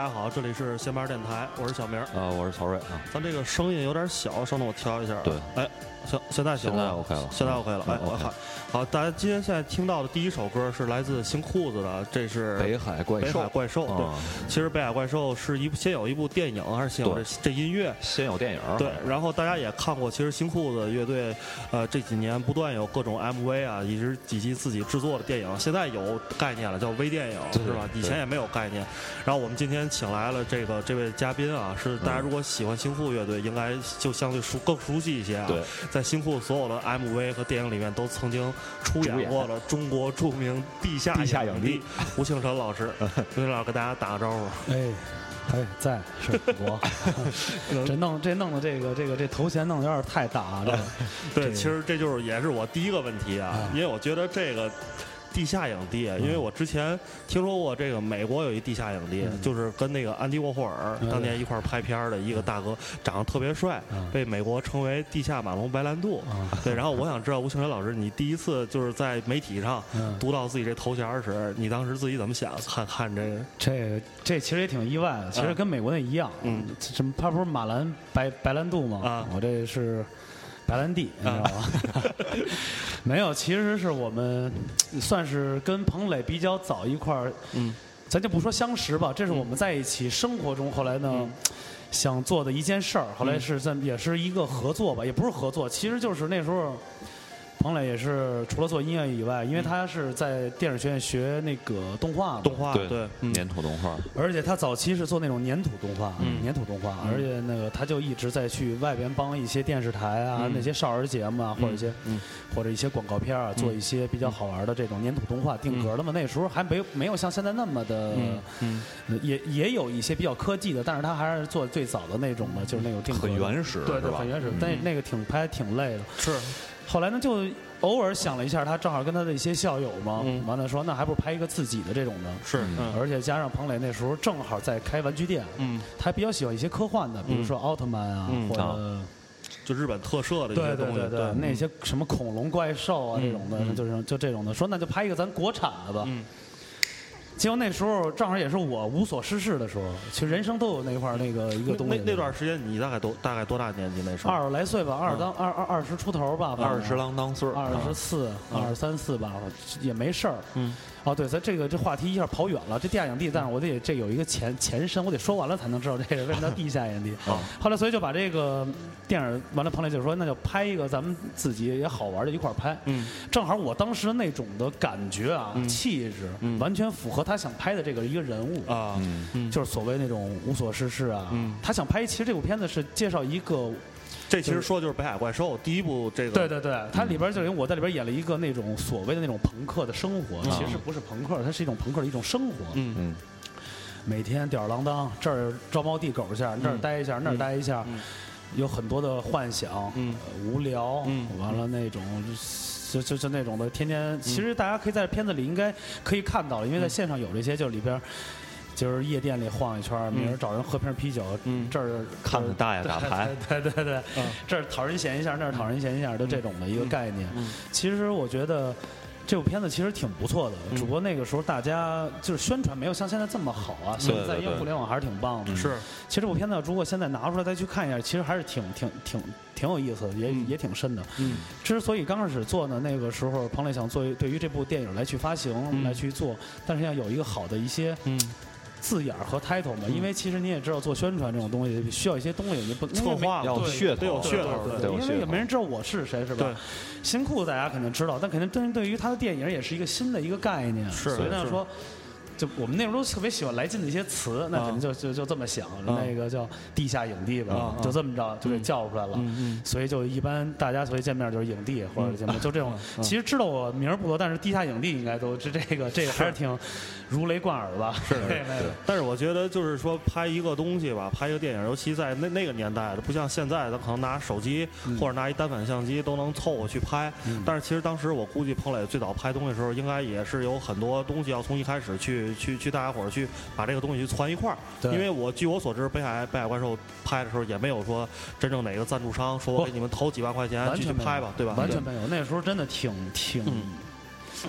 大家好，这里是闲班电台，我是小明。啊，我是曹睿啊。咱这个声音有点小，稍等我调一下。对，哎，行，现在行现在 OK 了，现在 OK 了。哎，OK。好，大家今天现在听到的第一首歌是来自新裤子的，这是《北海怪兽》。北海怪兽，对。其实《北海怪兽》是一部先有一部电影，还是先有这这音乐？先有电影。对，然后大家也看过，其实新裤子乐队，呃，这几年不断有各种 MV 啊，以及以及自己制作的电影，现在有概念了，叫微电影，是吧？以前也没有概念。然后我们今天请来了这个这位嘉宾啊，是大家如果喜欢新裤乐队，应该就相对熟更熟悉一些啊。对，在新裤所有的 MV 和电影里面都曾经出演过。了中国著名地下地下影帝吴庆辰老师，吴庆老师给大家打个招呼。哎，哎，在是我，这弄这弄的这个这个这头衔弄的有点太大了。对，其实这就是也是我第一个问题啊，因为我觉得这个。地下影帝，因为我之前听说过这个美国有一地下影帝，就是跟那个安迪沃霍尔当年一块拍片的一个大哥，长得特别帅，被美国称为地下马龙白兰度。对，然后我想知道吴庆元老师，你第一次就是在媒体上读到自己这头衔时，你当时自己怎么想？看看这个，这这其实也挺意外的，其实跟美国那一样，嗯，什么他不是马兰白白兰度吗？啊，我这是。白兰地，你知道吗？没有，其实是我们算是跟彭磊比较早一块儿，嗯，咱就不说相识吧，这是我们在一起生活中后来呢想做的一件事儿，后来是在也是一个合作吧，也不是合作，其实就是那时候。彭磊也是除了做音乐以外，因为他是在电影学院学那个动画，动画对对，粘土动画。而且他早期是做那种粘土动画，粘土动画。而且那个他就一直在去外边帮一些电视台啊，那些少儿节目啊，或者一些或者一些广告片啊，做一些比较好玩的这种粘土动画定格的嘛。那时候还没没有像现在那么的，也也有一些比较科技的，但是他还是做最早的那种的，就是那种定格。很原始，对对，很原始。但那个挺拍挺累的。是。后来呢，就偶尔想了一下，他正好跟他的一些校友嘛，完了说那还不如拍一个自己的这种的，是，而且加上彭磊那时候正好在开玩具店，嗯，他比较喜欢一些科幻的，比如说奥特曼啊，或者就日本特摄的一些东西，对对对，那些什么恐龙怪兽啊这种的，就是就这种的，说那就拍一个咱国产的吧。结果那时候正好也是我无所事事的时候，其实人生都有那块儿那个一个东西。那那段时间你大概多大概多大年纪那时候？二十来岁吧，二当二二二十出头吧，二十郎当岁二十四、二十三四吧，也没事儿。嗯。哦，对，咱这个这话题一下跑远了。这地下影帝，但是我得这有一个前前身，我得说完了才能知道这个为什么叫地下影帝。啊。后来所以就把这个电影完了，彭磊就说那就拍一个咱们自己也好玩的，一块拍。嗯。正好我当时那种的感觉啊，气质，完全符合他想拍的这个一个人物啊，嗯就是所谓那种无所事事啊。嗯。他想拍，其实这部片子是介绍一个。这其实说的就是《北海怪兽》第一部这个。对对对，它里边就因为我在里边演了一个那种所谓的那种朋克的生活，其实不是朋克，它是一种朋克的一种生活。嗯嗯。每天吊儿郎当，这儿招猫递狗一下，那儿待一下，那儿待一下，有很多的幻想，嗯无聊，嗯完了那种就就就那种的，天天其实大家可以在片子里应该可以看到，因为在线上有这些，就里边。就是夜店里晃一圈，明儿找人喝瓶啤酒，嗯这儿看着大爷打牌，对对对，这儿讨人嫌一下，那儿讨人嫌一下，就这种的一个概念。其实我觉得这部片子其实挺不错的，只不过那个时候大家就是宣传没有像现在这么好啊。现在因为互联网还是挺棒的。是，其实这部片子如果现在拿出来再去看一下，其实还是挺挺挺挺有意思的，也也挺深的。嗯。之所以刚开始做呢，那个时候彭磊想做对于这部电影来去发行来去做，但是要有一个好的一些。字眼儿和 title 嘛，因为其实你也知道，做宣传这种东西需要一些东西，你不策划要噱头，有噱头，对，因为也没人知道我是谁，是吧？新裤子大家肯定知道，但肯定对对于他的电影也是一个新的一个概念，所以呢说。就我们那时候都特别喜欢来劲的一些词，那肯定就就就这么想，那个叫地下影帝吧，就这么着就给叫出来了。所以就一般大家所以见面就是影帝或者什么，就这种。其实知道我名儿不多，但是地下影帝应该都是这个这个还是挺如雷贯耳吧。是，但是我觉得就是说拍一个东西吧，拍一个电影，尤其在那那个年代的，不像现在，咱可能拿手机或者拿一单反相机都能凑合去拍。但是其实当时我估计彭磊最早拍东西的时候，应该也是有很多东西要从一开始去。去去，大家伙儿去把这个东西去攒一块儿，因为我据我所知，北海北海怪兽拍的时候也没有说真正哪个赞助商说我给你们投几万块钱继续拍吧，对吧？完全没有，那时候真的挺挺。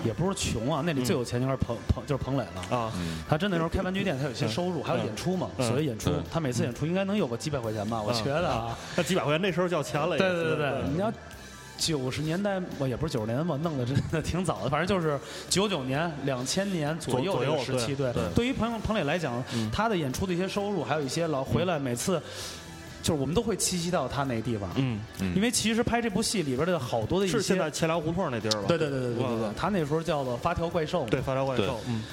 也不是穷啊，那里最有钱就是彭彭就是彭磊了啊。他真的时候开玩具店，他有些收入，还有演出嘛，所谓演出，他每次演出应该能有个几百块钱吧？我觉得啊，那几百块钱那时候叫钱了。对对对对，你要。九十年代，我也不是九十年代吧，弄的真的挺早的。反正就是九九年、两千年左右这个时期。对，对于彭彭磊来讲，他的演出的一些收入，还有一些老回来每次，就是我们都会栖息到他那地方。嗯，因为其实拍这部戏里边的好多的一些，是现在钱粮胡同那地儿吧？对对对对对对对，他那时候叫做发条怪兽。对，发条怪兽。嗯。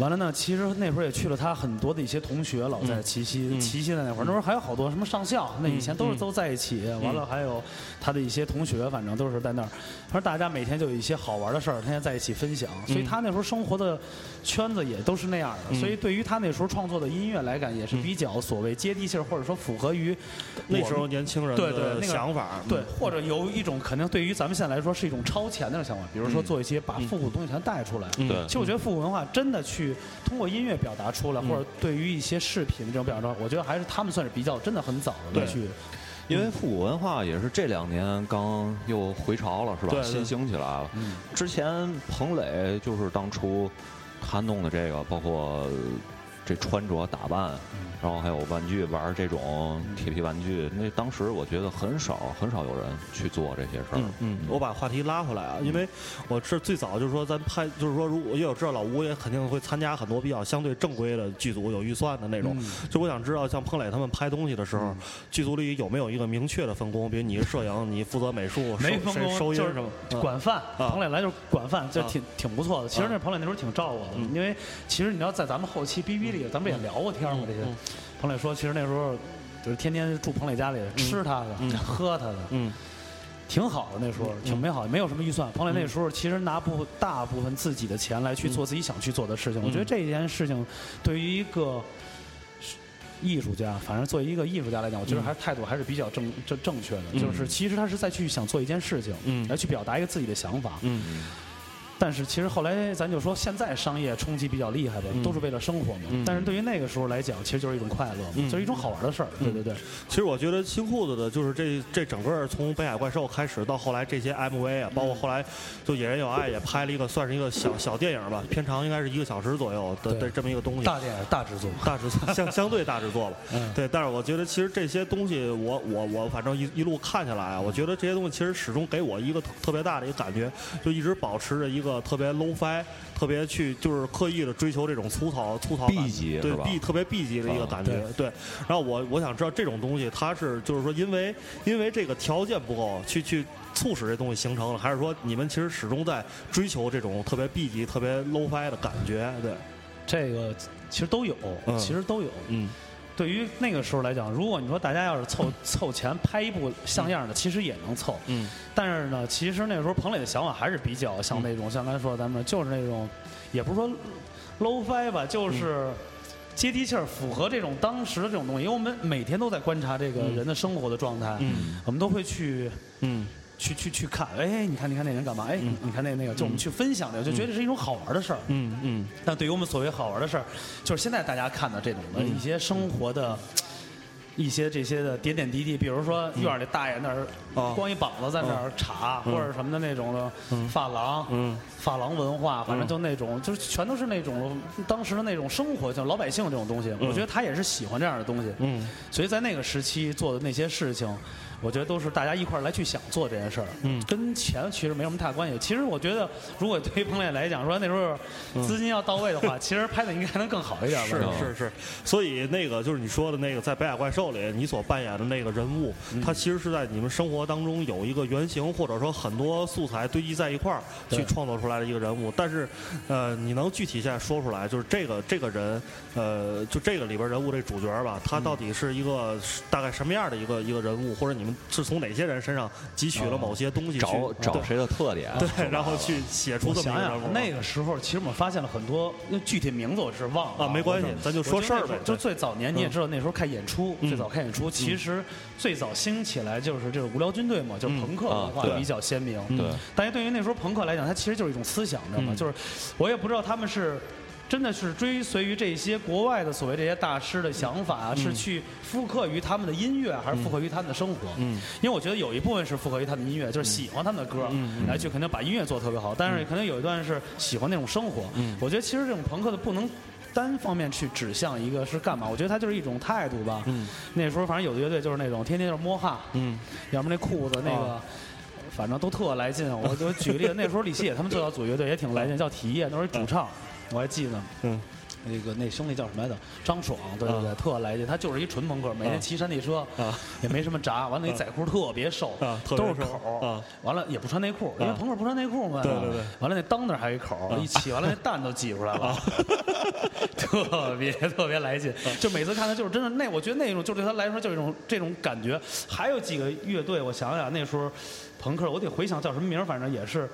完了呢，其实那会儿也去了他很多的一些同学，老在齐溪，齐溪的那会儿，那时候还有好多什么上校，那以前都是都在一起。完了还有他的一些同学，反正都是在那儿。他说大家每天就有一些好玩的事儿，天天在一起分享。所以他那时候生活的圈子也都是那样的。所以对于他那时候创作的音乐来讲，也是比较所谓接地气儿，或者说符合于那时候年轻人的想法。对，或者有一种可能对于咱们现在来说是一种超前的想法，比如说做一些把复古东西全带出来。对，其实我觉得复古文化真的去通过音。乐表达出来，或者对于一些视频这种表达，我觉得还是他们算是比较真的很早的去，因为复古文化也是这两年刚又回潮了，是吧？新兴起来了。之前彭磊就是当初他弄的这个，包括这穿着打扮。然后还有玩具玩这种铁皮玩具，那当时我觉得很少很少有人去做这些事儿。嗯，我把话题拉回来啊，因为我是最早就是说咱拍，就是说如果因为我知道老吴也肯定会参加很多比较相对正规的剧组有预算的那种，就我想知道像彭磊他们拍东西的时候，剧组里有没有一个明确的分工？比如你是摄影，你负责美术，没分工，收音什么？管饭。彭磊来就是管饭，就挺挺不错的。其实那彭磊那时候挺照顾我的，因为其实你要在咱们后期哔哔里，咱们也聊过天嘛这些。彭磊说：“其实那时候就是天天住彭磊家里，吃他的，喝他的，嗯，挺好的。那时候挺美好，没有什么预算。彭磊那时候其实拿部大部分自己的钱来去做自己想去做的事情。我觉得这件事情对于一个艺术家，反正作为一个艺术家来讲，我觉得还是态度还是比较正正正确的。就是其实他是在去想做一件事情，来去表达一个自己的想法。”但是其实后来咱就说，现在商业冲击比较厉害吧，都是为了生活嘛。但是对于那个时候来讲，其实就是一种快乐，就是一种好玩的事儿。对对对。其实我觉得新裤子的，就是这这整个从北海怪兽开始到后来这些 MV 啊，包括后来就野人有爱也拍了一个，算是一个小小电影吧，片长应该是一个小时左右的的这么一个东西。大电影，大制作，大制作，相相对大制作吧。对，但是我觉得其实这些东西，我我我反正一一路看下来啊，我觉得这些东西其实始终给我一个特别大的一个感觉，就一直保持着一个特别 low fi。特别去就是刻意的追求这种粗糙粗糙，B 级对 B 特别 B 级的一个感觉，对。然后我我想知道这种东西，它是就是说因为因为这个条件不够，去去促使这东西形成了，还是说你们其实始终在追求这种特别 B 级、特别 low fi 的感觉？对，这个其实都有，其实都有，嗯。对于那个时候来讲，如果你说大家要是凑 凑钱拍一部像样的，其实也能凑。嗯。但是呢，其实那个时候彭磊的想法还是比较像那种，像刚才说咱们就是那种，也不是说 low fi 吧，就是接地气儿，符合这种当时的这种东西。因为我们每天都在观察这个人的生活的状态，我们都会去。嗯。去去去看，哎，你看，你看那人干嘛？哎，你看那那个，就我们去分享的，就觉得是一种好玩的事儿。嗯嗯。但对于我们所谓好玩的事儿，就是现在大家看的这种的一些生活的，一些这些的点点滴滴，比如说院里大爷那儿光一膀子在那儿插，或者什么的那种的发廊，发廊文化，反正就那种，就是全都是那种当时的那种生活，像老百姓这种东西。我觉得他也是喜欢这样的东西。嗯。所以在那个时期做的那些事情。我觉得都是大家一块儿来去想做这件事儿，嗯，跟钱其实没什么太大关系。其实我觉得，如果对于彭磊来讲，说那时候资金要到位的话，其实拍的应该还能更好一点吧。是是是，所以那个就是你说的那个在《北海怪兽》里，你所扮演的那个人物，他其实是在你们生活当中有一个原型，或者说很多素材堆积在一块儿去创作出来的一个人物。但是，呃，你能具体现在说出来，就是这个这个人，呃，就这个里边人物这主角吧，他到底是一个大概什么样的一个一个人物，或者你们。是从哪些人身上汲取了某些东西？找找谁的特点？对，然后去写出这么想想，那个时候其实我们发现了很多，那具体名字我是忘了。啊，没关系，咱就说事儿呗。就最早年你也知道，那时候看演出，最早看演出，其实最早兴起来就是这个无聊军队嘛，就是朋克文化比较鲜明。对，大家对于那时候朋克来讲，它其实就是一种思想，你知道吗？就是我也不知道他们是。真的是追随于这些国外的所谓这些大师的想法啊，是去复刻于他们的音乐，还是复刻于他们的生活？嗯，因为我觉得有一部分是复刻于他们的音乐，就是喜欢他们的歌，来去肯定把音乐做得特别好。但是肯定有一段是喜欢那种生活。嗯，我觉得其实这种朋克的不能单方面去指向一个是干嘛，我觉得它就是一种态度吧。嗯，那时候反正有的乐队就是那种天天就是摸哈，嗯，要么那裤子那个，反正都特来劲。我就举个例子，那时候李希野他们最早组乐队也挺来劲，叫体液，那时候主唱。我还记得，嗯，那个那兄弟叫什么来着？张爽，对对对，特来劲。他就是一纯朋克，每天骑山地车，也没什么闸。完了，那仔裤特别瘦，都是口。完了也不穿内裤，因为朋克不穿内裤嘛。对对对。完了那裆那还有一口，一起完了那蛋都挤出来了，特别特别来劲。就每次看他就是真的那，我觉得那种就对他来说就是一种这种感觉。还有几个乐队，我想想那时候朋克，我得回想叫什么名，反正也是。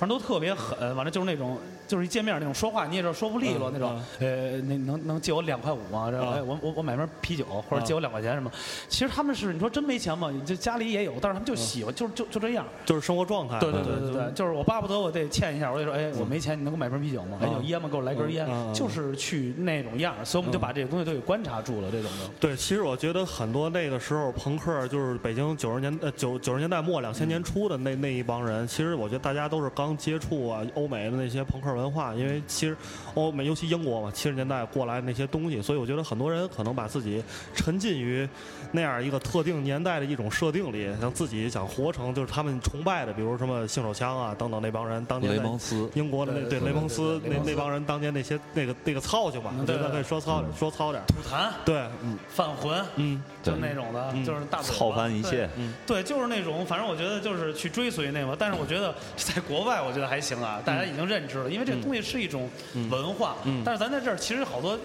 反正都特别狠，完了就是那种，就是一见面那种说话你也知道说不利落那种。呃，那能能借我两块五吗？哎，我我我买瓶啤酒，或者借我两块钱什么？其实他们是你说真没钱吗？就家里也有，但是他们就喜欢，就就就这样。就是生活状态。对对对对对，就是我巴不得我得欠一下，我得说，哎，我没钱，你能给我买瓶啤酒吗？哎，有烟吗？给我来根烟。就是去那种样，所以我们就把这个东西都给观察住了，这种的。对，其实我觉得很多那个时候朋克，就是北京九十年呃九九十年代末两千年初的那那一帮人，其实我觉得大家都是刚接触啊。欧美的那些朋克文化，因为其实欧美尤其英国嘛，七十年代过来那些东西，所以我觉得很多人可能把自己沉浸于那样一个特定年代的一种设定里，像自己想活成就是他们崇拜的，比如什么性手枪啊等等那帮人当年雷蒙斯英国的那对雷蒙斯那那帮人当年那些那个那个操性吧，我觉得可以说糙说糙点吐痰对嗯犯浑嗯就那种的就是大操翻一切对就是那种反正我觉得就是去追随那个，但是我觉得在国外我觉得还行啊。大家已经认知了，因为这东西是一种文化，但是咱在这儿其实好多，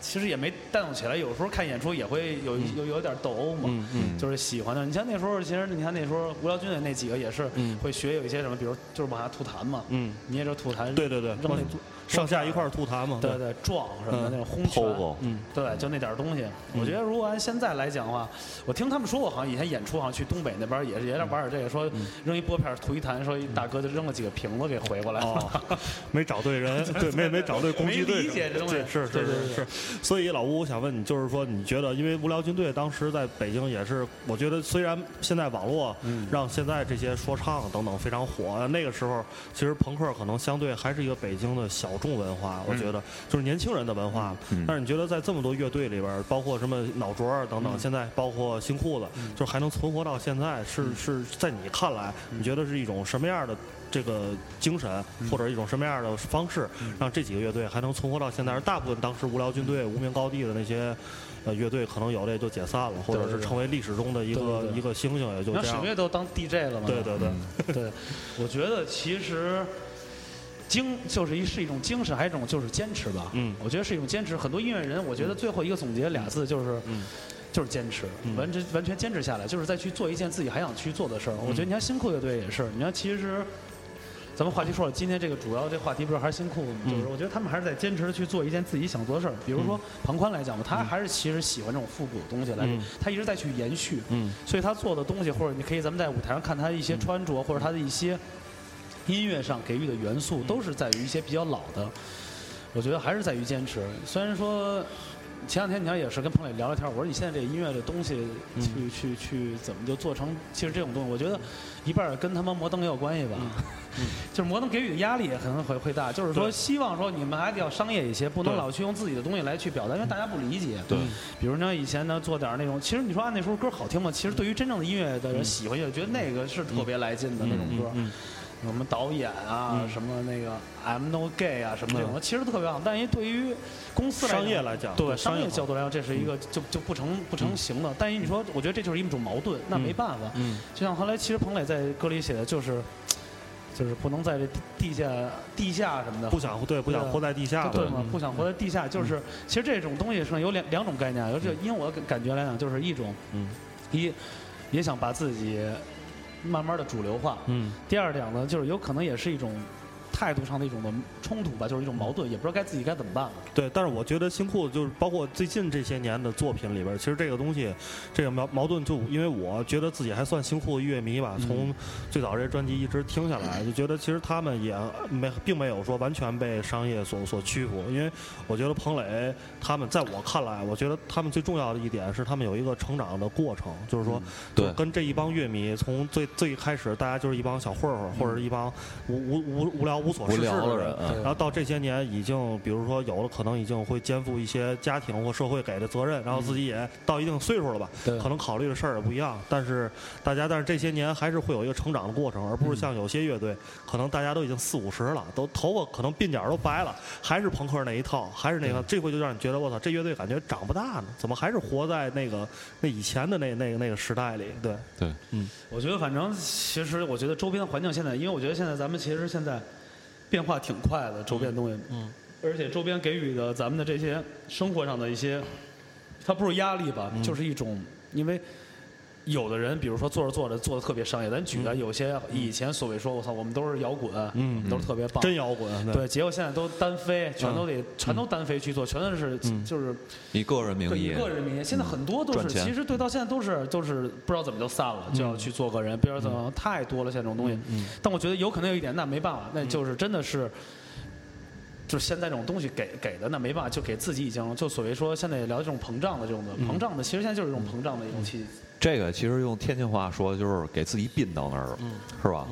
其实也没带动起来。有时候看演出也会有有有点斗殴嘛，就是喜欢的。你像那时候，其实你看那时候无聊军队那几个也是会学有一些什么，比如就是往下吐痰嘛，你也知道吐痰，对对对，扔那。上下一块吐痰嘛？对对，撞什么的那种轰拳，嗯，对，就那点东西。我觉得如果按现在来讲的话，我听他们说过，好像以前演出好像去东北那边也是也在玩点这个，说扔一拨片吐一痰，说一大哥就扔了几个瓶子给回过来了。没找对人，对，没没找对攻击对手。是是是是。所以老吴，我想问你，就是说你觉得，因为无聊军队当时在北京也是，我觉得虽然现在网络让现在这些说唱等等非常火，那个时候其实朋克可能相对还是一个北京的小。众文化，我觉得就是年轻人的文化。但是你觉得在这么多乐队里边，包括什么脑浊等等，现在包括新裤子，就是还能存活到现在，是是在你看来，你觉得是一种什么样的这个精神，或者一种什么样的方式，让这几个乐队还能存活到现在？而大部分当时无聊军队、无名高地的那些呃乐队，可能有的也就解散了，或者是成为历史中的一个一个星星，也就这样。水月都当 DJ 了嘛？对对对。对，我觉得其实。精就是一是一种精神，还有一种就是坚持吧。嗯，我觉得是一种坚持。很多音乐人，我觉得最后一个总结俩字就是，就是坚持，完全完全坚持下来，就是再去做一件自己还想去做的事儿。我觉得你看新裤乐队也是，你看其实，咱们话题说了，今天这个主要这话题不是还是新裤子吗？就是我觉得他们还是在坚持去做一件自己想做的事儿。比如说庞宽来讲吧，他还是其实喜欢这种复古的东西来，他一直在去延续。嗯，所以他做的东西，或者你可以咱们在舞台上看他一些穿着，或者他的一些。音乐上给予的元素都是在于一些比较老的，我觉得还是在于坚持。虽然说前两天你要也是跟彭磊聊聊天，我说你现在这音乐这东西去去去怎么就做成？其实这种东西，我觉得一半跟他妈摩登也有关系吧。就是摩登给予的压力也可能会会大，就是说希望说你们还得要商业一些，不能老去用自己的东西来去表达，因为大家不理解。对。比如呢，以前呢做点那种，其实你说按那时候歌好听吗？其实对于真正的音乐的人喜欢，也觉得那个是特别来劲的那种歌。什么导演啊，什么那个 I'm No Gay 啊，什么这种，其实特别好。但因为对于公司商业来讲，对商业角度来讲，这是一个就就不成不成形的。但是你说，我觉得这就是一种矛盾，那没办法。嗯就像后来，其实彭磊在歌里写的就是，就是不能在这地下地下什么的，不想对不想活在地下，对吗？不想活在地下，就是其实这种东西上有两两种概念。而且因为我感觉来讲，就是一种，嗯一也想把自己。慢慢的主流化。嗯。第二点呢，就是有可能也是一种态度上的一种的冲突吧，就是一种矛盾，也不知道该自己该怎么办了。对，但是我觉得新裤子就是包括最近这些年的作品里边，其实这个东西，这个矛矛盾就因为我觉得自己还算新裤子乐迷吧，从最早这些专辑一直听下来，就觉得其实他们也没并没有说完全被商业所所屈服，因为我觉得彭磊他们在我看来，我觉得他们最重要的一点是他们有一个成长的过程，就是说，对，跟这一帮乐迷从最最开始大家就是一帮小混混或者一帮无无无无聊无所事事的人，然后到这些年已经比如说有的可能已经会肩负一些家庭或社会给的责任，然后自己也到一定岁数了吧，可能考虑的事儿也不一样，但是大家但是这些年还是会有一个成长的过程，而不是像有些乐队可能大家都已经四五十了，都头发可能鬓角都白了，还是朋克那一套，还是那个，这回就让你觉得我操，这乐队感觉长不大呢，怎么还是活在那个那以前的那那个那个时代里？对。对，嗯，我觉得反正其实我觉得周边环境现在，因为我觉得现在咱们其实现在变化挺快的，周边东西，嗯，而且周边给予的咱们的这些生活上的一些，它不是压力吧，就是一种，因为。有的人，比如说做着做着做的特别商业，咱举的有些以前所谓说，我操，我们都是摇滚，嗯，都是特别棒，真摇滚，对，结果现在都单飞，全都得全都单飞去做，全都是就是以个人名义，以个人名义，现在很多都是，其实对，到现在都是都是不知道怎么就散了，就要去做个人，不知道怎么太多了，现在这种东西。但我觉得有可能有一点，那没办法，那就是真的是，就是现在这种东西给给的，那没办法，就给自己已经就所谓说现在聊这种膨胀的这种的膨胀的，其实现在就是一种膨胀的一种气。这个其实用天津话说，就是给自己憋到那儿了，是吧？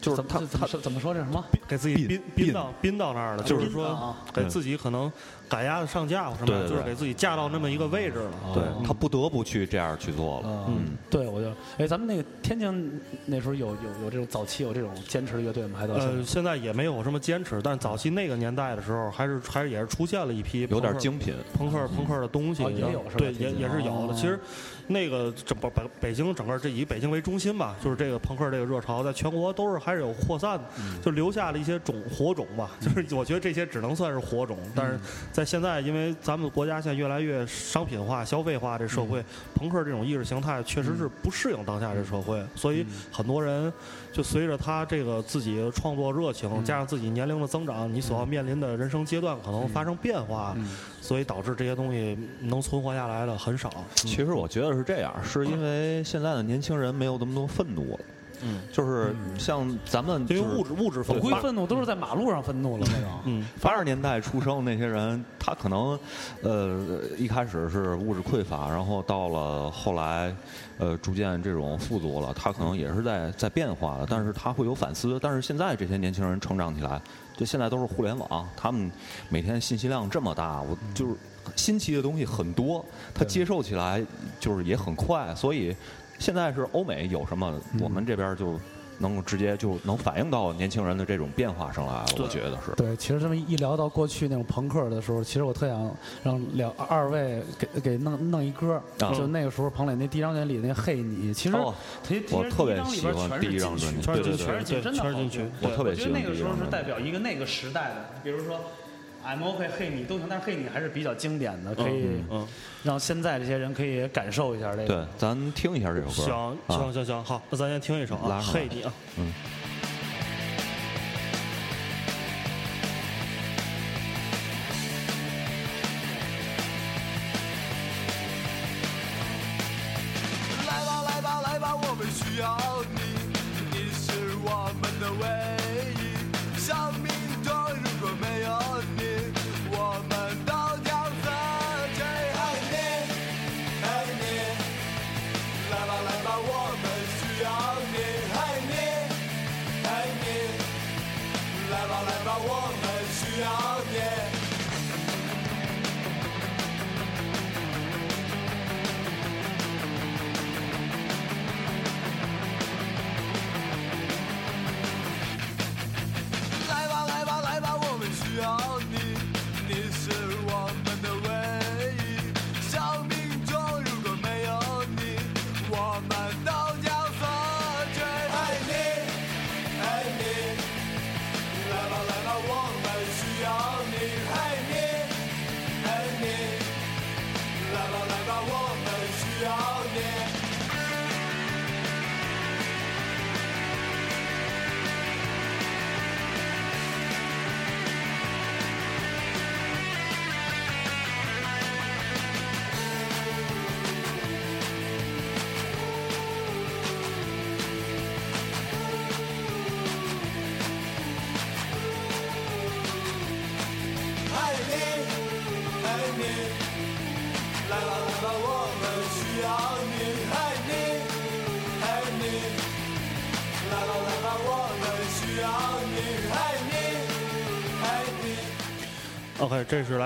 就是他他怎么说这什么？给自己憋憋到憋到那儿了，就是说给自己可能赶鸭子上架什么，就是给自己架到那么一个位置了。对他不得不去这样去做了。嗯，对，我就哎，咱们那个天津那时候有有有这种早期有这种坚持的乐队吗？还都呃，现在也没有什么坚持，但早期那个年代的时候，还是还是也是出现了一批有点精品。朋克朋克的东西，也有对，也也是有的。其实那个整北北京整个这以北京为中心吧，就是这个朋克这个热潮，在全国都是还是有扩散的。就留下了一些种火种吧，就是我觉得这些只能算是火种，但是在现在，因为咱们国家现在越来越商品化、消费化，这社会朋克这种意识形态确实是不适应当下这社会，所以很多人就随着他这个自己创作热情，加上自己年龄的增长，你所要面临的人生阶段可能发生变化，所以导致这些东西能存活下来的很少。其实我觉得是这样，是因 为现在的年轻人没有那么多愤怒了。嗯，就是像咱们，因为物质物质反馈愤怒都是在马路上愤怒了那种。嗯，八十年代出生的那些人，他可能，呃，一开始是物质匮乏，然后到了后来，呃，逐渐这种富足了，他可能也是在在变化的，但是他会有反思。但是现在这些年轻人成长起来，就现在都是互联网，他们每天信息量这么大，我就是新奇的东西很多，他接受起来就是也很快，所以。现在是欧美有什么，我们这边就能够直接就能反映到年轻人的这种变化上来了。我觉得是。对，其实这么一聊到过去那种朋克的时候，其实我特想让两二位给给弄弄一歌，就那个时候彭磊那第一张专辑里那《嘿你》，其实我特别喜欢第一张专辑，对对对，真的进去。我特别喜欢。我觉得那个时候是代表一个那个时代的，比如说。M O K 黑你都行，但是黑你还是比较经典的，可以让现在这些人可以感受一下这个。对，咱听一下这首歌。行行行行，好，那咱先听一首啊，黑你啊，嗯。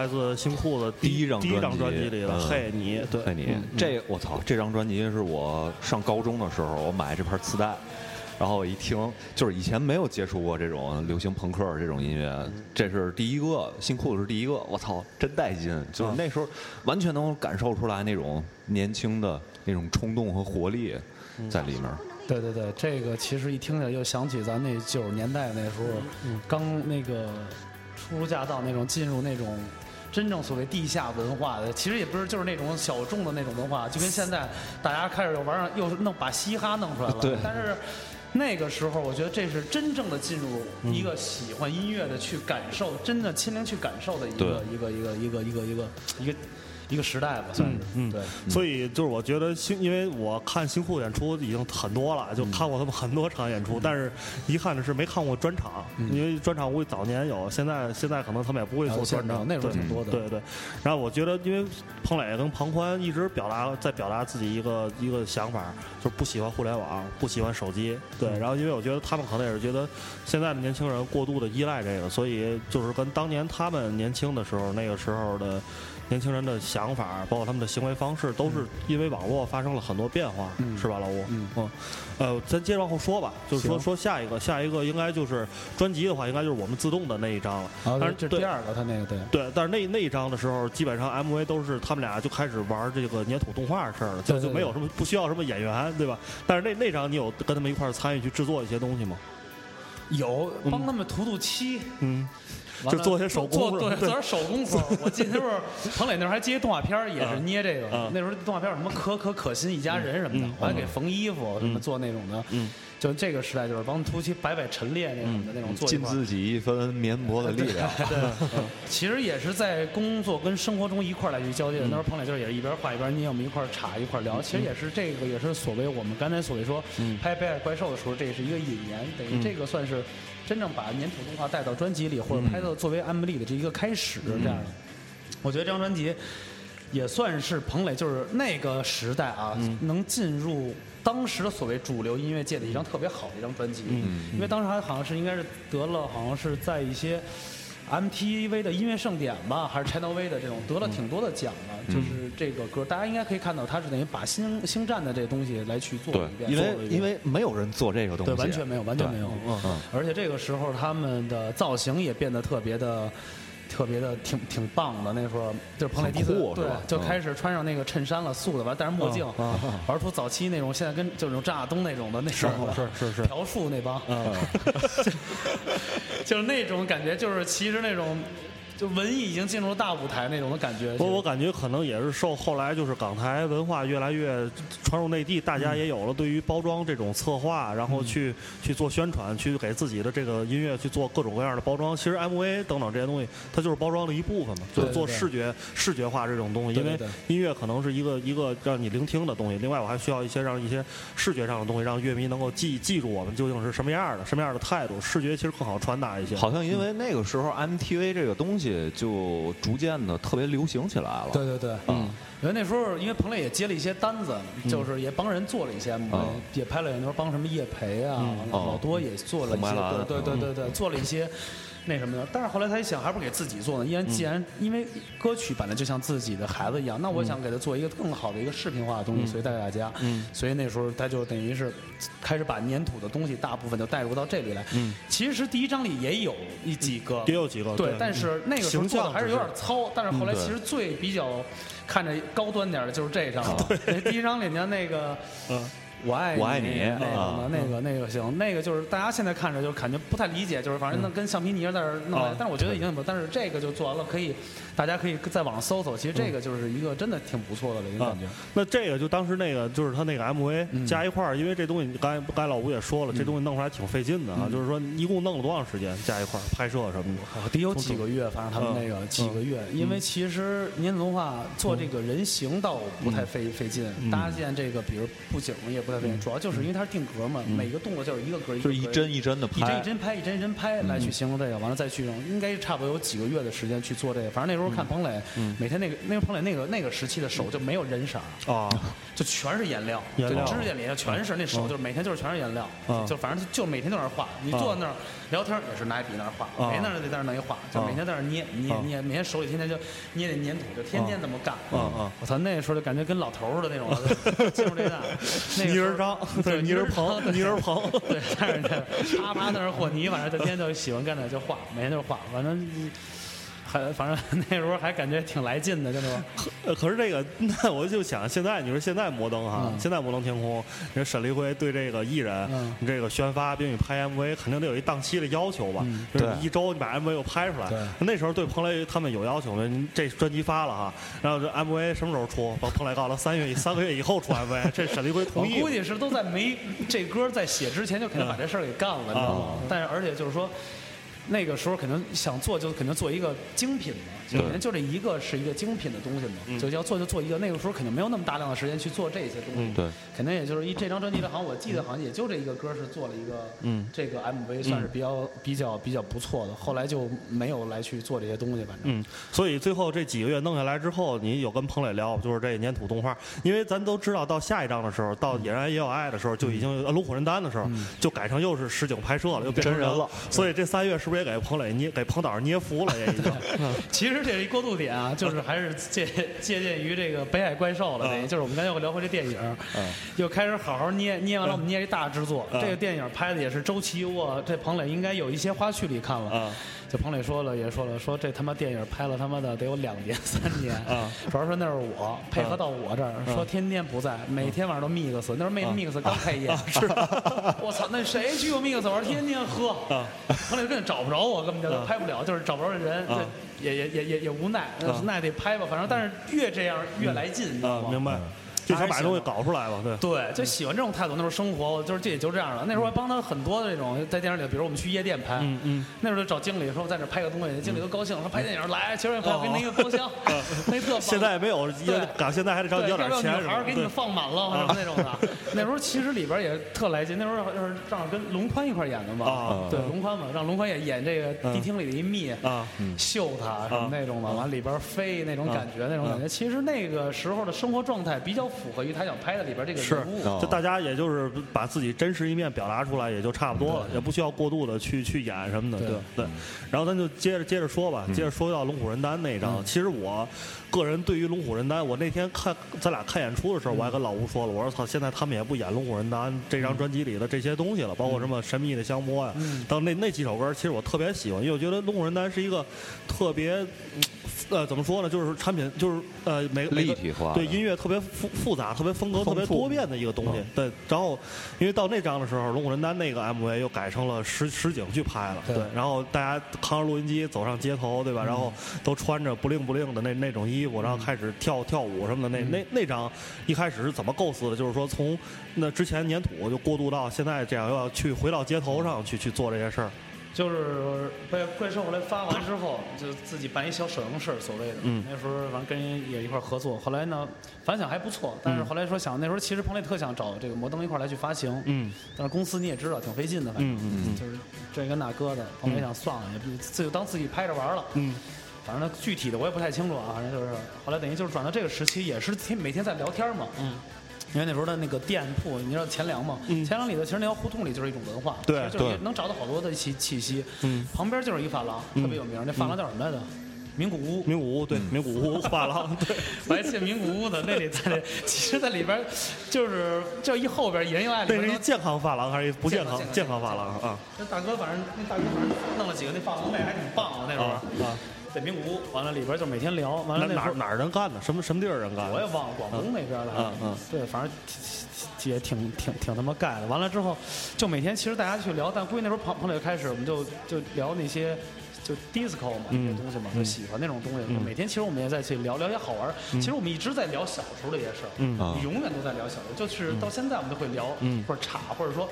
来自新裤子第一张第一张专辑辑里的嗯《嘿你》，对，嘿你，这我操，这张专辑是我上高中的时候我买这盘磁带，然后我一听，就是以前没有接触过这种流行朋克这种音乐，这是第一个，新裤子是第一个，我操，真带劲！就是那时候完全能感受出来那种年轻的那种冲动和活力在里面。对对对，这个其实一听起来又想起咱那九十年代那时候，刚那个初入驾到那种进入那种真正所谓地下文化的，其实也不是就是那种小众的那种文化，就跟现在大家开始又玩上又弄把嘻哈弄出来了，对但是。那个时候，我觉得这是真正的进入一个喜欢音乐的去感受，真的亲临去感受的一个一个一个一个一个一个一个一个时代吧，算是。嗯对。所以就是我觉得新，因为我看新裤演出已经很多了，就看过他们很多场演出，但是遗憾的是没看过专场，因为专场我早年有，现在现在可能他们也不会做专场那时候挺多的对对。然后我觉得，因为彭磊跟庞宽一直表达在表达自己一个一个想法，就是不喜欢互联网，不喜欢手机，对。然后因为我觉得他们可能也是觉得现在的年轻人过度的依赖这个，所以就是跟当年他们年轻的时候那个时候的。年轻人的想法，包括他们的行为方式，都是因为网络发生了很多变化，嗯是吧，老吴？嗯呃，咱接着往后说吧，就是说说下一个，下一个应该就是专辑的话，应该就是我们自动的那一张了。啊但是这第二个，他那个对。对，但是那那一张的时候，基本上 MV 都是他们俩就开始玩这个粘土动画的事儿了，就就没有什么不需要什么演员，对吧？但是那那张你有跟他们一块儿参与去制作一些东西吗？有帮他们涂涂漆，嗯，就做些手工做做点手工活。我记得那会儿彭磊那时候还接动画片，也是捏这个啊。那时候动画片有什么可可可心一家人什么的嗯，我还给缝衣服什么做那种的。嗯，就这个时代就是帮突击摆摆陈列那种的那种。尽自己一分绵薄的力量。对，其实也是在工作跟生活中一块儿来去交接的。那时候彭磊就是也是一边画一边捏，我们一块儿插一块儿聊。其实也是这个也是所谓我们刚才所谓说拍《北海怪兽》的时候，这也是一个引言，等于这个算是真正把粘土动画带到专辑里，或者拍到作为 MV 的这一个开始这样的。我觉得这张专辑也算是彭磊就是那个时代啊，能进入当时的所谓主流音乐界的一张特别好的一张专辑。因为当时还好像是应该是得了，好像是在一些。MTV 的音乐盛典吧，还是 Channel V 的这种得了挺多的奖的，就是这个歌，大家应该可以看到，它是等于把星星战的这东西来去做了一，遍，因为因为没有人做这个东西，对完全没有，完全没有，嗯嗯。而且这个时候他们的造型也变得特别的。特别的挺挺棒的，那时候。就是彭磊第一次对就嗯。开始穿上那个衬衫了，素的，完戴上墨镜嗯，玩出早期那种现在跟就是那种张亚东那种的那种的是是是。朴树那帮，就是那种感觉，就是其实那种就文艺已经进入了大舞台那种的感觉。不，我感觉可能也是受后来就是港台文化越来越传入内地，大家也有了对于包装这种策划，然后去去做宣传，去给自己的这个音乐去做各种各样的包装。其实 MV 等等这些东西，它就是包装的一部分嘛，就是做对对视觉视觉化这种东西。因为音乐可能是一个一个让你聆听的东西，另外我还需要一些让一些视觉上的东西，让乐迷能够记记住我们究竟是什么样的，什么样的态度。视觉其实更好传达一些。好像因为那个时候 MTV 这个东西就逐渐的特别流行起来了。对对对，嗯，因为那时候因为彭磊也接了一些单子，就是也帮人做了一些也拍了很多帮什么叶培啊，老多也做了一些，对对对对，做了一些。那什么的，但是后来他一想，还不是给自己做呢。因为，既然因为歌曲本来就像自己的孩子一样，那我想给他做一个更好的一个视频化的东西，所以带给大家。嗯所以那时候他就等于是开始把粘土的东西大部分就带入到这里来。嗯其实第一章里也有一几个，也有几个对对，但是那个时候做的还是有点糙，但是后来其实最比较看着高端点的就是这张了。对，第一张里面那个。嗯我爱我爱你那个啊，那个那个行，那个就是大家现在看着就感觉不太理解，就是反正那跟橡皮泥在那儿弄但是我觉得已经不，但是这个就做完了，可以大家可以在网上搜搜，其实这个就是一个真的挺不错的了一个啊感觉。，那这个就当时那个就是他那个 MV 嗯。加一块儿，因为这东西刚才刚才老吴也说了，这东西弄出来挺费劲的啊，就是说一共弄了多长时间加一块儿拍摄什么的。哦得有几个月，反正他们那个嗯几个月，因为其实年子文化做这个人形倒不太费费劲，搭建这个比如布景也不主要就是因为它是定格嘛，每个动作就是一个格，就是一帧一帧的拍，一帧一帧拍，一帧一帧拍来去形容这个，完了再去用，应该差不多有几个月的时间去做这个。反正那时候看彭磊，每天那个那时候彭磊那个那个时期的手就没有人色啊，就全是颜料，就指甲里全是那手，就是每天就是全是颜料，就反正就每天都在那画。你坐在那儿聊天也是拿笔那儿画，每天在那儿在那儿弄一画，就每天在那儿捏捏捏，每天手里天天就捏那粘土，就天天这么干。我操，那时候就感觉跟老头似的那种，进入这代。泥人张，对泥人棚，泥人棚，对，但是那啪啪在那和泥，反正天天就喜欢干那就画，每天就画，反正。还反正 那时候还感觉挺来劲的，就那 可可是这个，那我就想，现在你说现在摩登哈，现在摩登天空，人沈立辉对这个艺人，你这个宣发并且拍 MV，肯定得有一档期的要求吧？就是，一周你把 MV 又拍出来。那时候对彭磊他们有要求您这专辑发了哈，然后这 MV 什么时候出？把彭磊告了三月三个月以后出 MV，这沈立辉同意。我估计是都在没这歌在写之前就肯定把这事儿给干了，你知道吗？但是而且就是说。那个时候可能想做，就肯定做一个精品的。里面就这一个是一个精品的东西嘛，就要做就做一个。那个时候肯定没有那么大量的时间去做这些东西，对，肯定也就是一这张专辑的，好像我记得好像也就这一个歌是做了一个，嗯，这个 MV 算是比较比较比较不错的。后来就没有来去做这些东西，反正。嗯，所以最后这几个月弄下来之后，你有跟彭磊聊，就是这粘土动画，因为咱都知道到下一张的时候，到《野然也有爱》的时候，就已经《龙虎人丹》的时候，就改成又是实景拍摄了，又变成人了。所以这三月是不是也给彭磊捏给彭导捏服了？也已经。其实这是一过渡点。啊，就是还是借借鉴于这个《北海怪兽》了，等于就是我们刚才又聊回这电影，又开始好好捏捏完了，我们捏一大制作。这个电影拍的也是周琦，我这彭磊应该有一些花絮里看了。就彭磊说了，也说了，说这他妈电影拍了他妈的得有两年 三年。主要说那是我配合到我这儿，说天天不在，每天晚上都 mix。那时候 mix 刚开业，是。我操，那谁去过 mix？我说天天喝。彭磊根本找不着我，根本就拍不了，就是找不着人。也也也也也无奈，那得拍吧，反正但是越这样越来劲，你知道吗？明白。就想把东西搞出来吧，对对，就喜欢这种态度。那时候生活，就是这也就这样了。那时候还帮他很多的这种在电影里，比如我们去夜店拍，嗯嗯，那时候就找经理说在这拍个东西，经理都高兴，说拍电影来，其实也拍，给你一个包厢，那特。现在没有，赶现在还得找要点钱，女孩给你们放满了那种的。那时候其实里边也特来劲，那时候就是正好跟龙宽一块演的嘛，对龙宽嘛，让龙宽演演这个迪厅里的一蜜啊，秀他什么那种的，完里边飞那种感觉，那种感觉。其实那个时候的生活状态比较符合于他想拍。的里边这个人物，就大家也就是把自己真实一面表达出来，也就差不多了，也不需要过度的去去演什么的，对对。然后咱就接着接着说吧，接着说到《龙虎人丹》那一张。其实我个人对于《龙虎人丹》，我那天看咱俩看演出的时候，我还跟老吴说了，我说操，现在他们也不演《龙虎人丹》这张专辑里的这些东西了，包括什么神秘的香波呀，到那那几首歌，其实我特别喜欢，因为我觉得《龙虎人丹》是一个特别。呃，怎么说呢？就是产品，就是呃，每个立体化，对音乐特别复复杂、特别风格特别多变的一个东西。对，然后因为到那张的时候，《龙虎人丹》那个 MV 又改成了实实景去拍了。对，然后大家扛着录音机走上街头，对吧？然后都穿着不灵不灵的那那种衣服，然后开始跳跳舞什么的。那那那张一开始是怎么构思的？就是说从那之前粘土就过渡到现在这样，又要去回到街头上去去做这些事儿。就是被怪兽后来发完之后，就自己办一小首映式，所谓的。嗯。那时候反正跟人也一块合作，后来呢反响还不错，但是后来说想那时候其实彭磊特想找这个摩登一块来去发行。嗯。但是公司你也知道挺费劲的，反正。嗯嗯嗯。就是这跟那哥的，彭磊想算了，也自就当自己拍着玩了。嗯。反正具体的我也不太清楚啊，反正就是后来等于就是转到这个时期，也是天每天在聊天嘛。嗯。因为那时候的那个店铺，你知道钱粮吗？钱粮里头其实那条胡同里就是一种文化，对，就是能找到好多的气气息。嗯，旁边就是一发廊，特别有名。那发廊叫什么来着？名古屋。名古屋，对，名古屋发廊。对，我还记得名古屋的那里在，其实在里边就是就一后边，人又爱。那是一健康发廊还是一不健康？健康发廊啊。那大哥反正那大哥反正弄了几个那发廊妹还挺棒啊，那时候啊。在名古屋，完了里边就每天聊，完了那哪哪儿人干的？什么什么地儿人干？我也忘了，广东那边的。嗯嗯。对，反正也挺挺挺他妈盖的。完了之后，就每天其实大家去聊，但估计那时候朋朋友开始，我们就就聊那些就 disco 嘛那些东西嘛，就喜欢那种东西。每天其实我们也在去聊聊些好玩其实我们一直在聊小时候的一些事儿，永远都在聊小时候。就是到现在我们都会聊，或者查，或者说。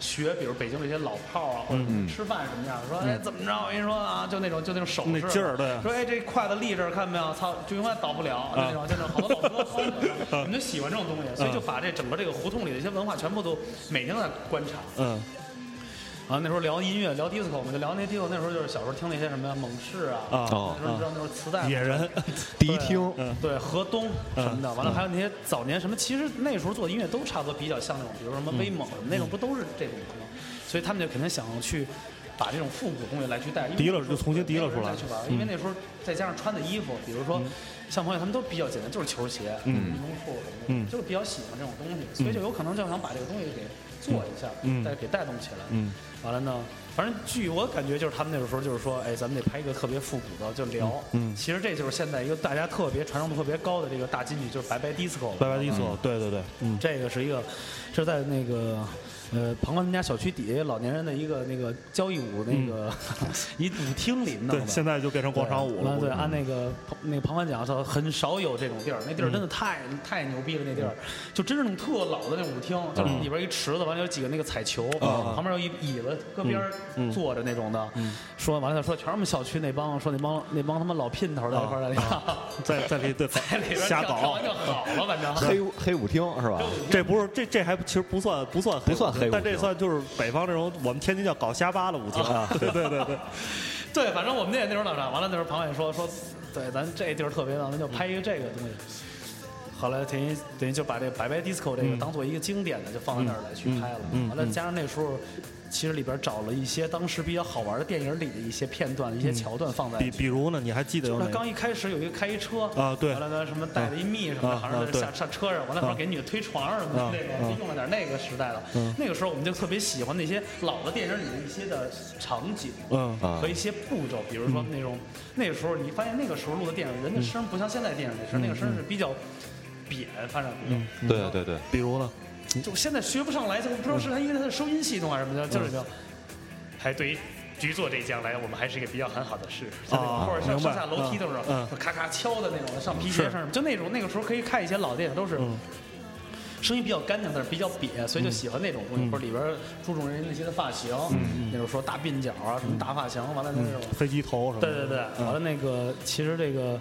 学，比如北京这些老炮儿啊，或者吃饭什么样，说哎怎么着？我跟你说啊，就那种就那种手势那劲儿，对，说哎这筷子立这儿看没有？操，就永远倒不了，就那种就那种好多老哥好我们就喜欢这种东西，所以就把这整个这个胡同里的一些文化全部都每天都在观察。嗯。啊，那时候聊音乐，聊 disco，我们就聊那 disco。那时候就是小时候听那些什么呀猛士啊，啊，那时候你知道那时候磁带，野人，迪厅，对，河东什么的。完了还有那些早年什么，其实那时候做的音乐都差不多比较像那种，比如什么威猛什么那种，不都是这种吗？所以他们就肯定想去把这种复古东西来去带，提了就重新提了出来去玩。因为那时候再加上穿的衣服，比如说像朋友他们都比较简单，就是球鞋、运动裤什么的，就是比较喜欢这种东西，所以就有可能就想把这个东西给做一下，再给带动起来。完了呢？反正据我感觉，就是他们那个时候就是说，哎，咱们得拍一个特别复古的，就聊。嗯，其实这就是现在一个大家特别传唱度特别高的这个大金曲，就是《白白 disco》。白白 disco，对对对，嗯，这个是一个是在那个。呃，庞他们家小区底下老年人的一个那个交谊舞那个 一舞厅里弄的，现在就变成广场舞了。对，按那个那个庞庞讲说，很少有这种地儿，那地儿真的太太牛逼了。那地儿。就真是那种特老的那种舞厅，就是里边一池子，完了有几个那个彩球，旁边有一椅子搁边坐着那种的。说完了，说全是我们小区那帮说那帮那帮他妈老姘头在一块儿在在里 在里边瞎搞，就好了，反正。黑黑舞厅是吧？这不是这这还其实不算不算不算。但这算就是北方这种，我们天津叫搞瞎巴的舞厅啊！对对对对，对，反正我们那那时候老啥，完了那时候庞伟说说，对，咱这地儿特别棒，咱就拍一个这个东西。后来等于等于就把这个白白 disco 这个当做一个经典的，就放在那儿来去拍了。完了加上那时候。其实里边找了一些当时比较好玩的电影里的一些片段、一些桥段放在。比比如呢？你还记得？他刚一开始有一个开一车啊，对，完了呢什么带了一蜜什么的，好像是下上车上，完了说给女的推床上什么的，那个用了点那个时代的。那个时候我们就特别喜欢那些老的电影里的一些的场景，嗯，和一些步骤，比如说那种那个时候你发现那个时候录的电影，人的声不像现在电影那声，那个声是比较扁，反正嗯，对对对，比如呢？就现在学不上来，就不知道是他因为他的收音系统还是什么的，就是叫还对于局座这一将来，我们还是一个比较很好的事。啊，或者上上下楼梯都是，咔咔敲的那种，上皮鞋上，就那种那个时候可以看一些老电影，都是声音比较干净，但是比较瘪，所以就喜欢那种东西。或者里边注重人那些的发型，那种说大鬓角啊，什么大发型，完了那种飞机头什么。对对对，完了那个其实这个。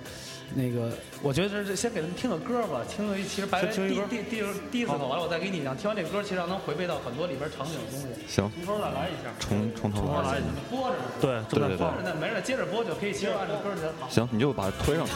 那个，我觉得这先给他们听个歌吧，听个其实白第第第第一次完了，我再给你讲。听完这歌，其实让能回味到很多里边场景的东西。行，从头再来一下。从从头来。播着呢。对对对对。那没事，接着播就可以，其实按照歌就好。行，你就把它推上去。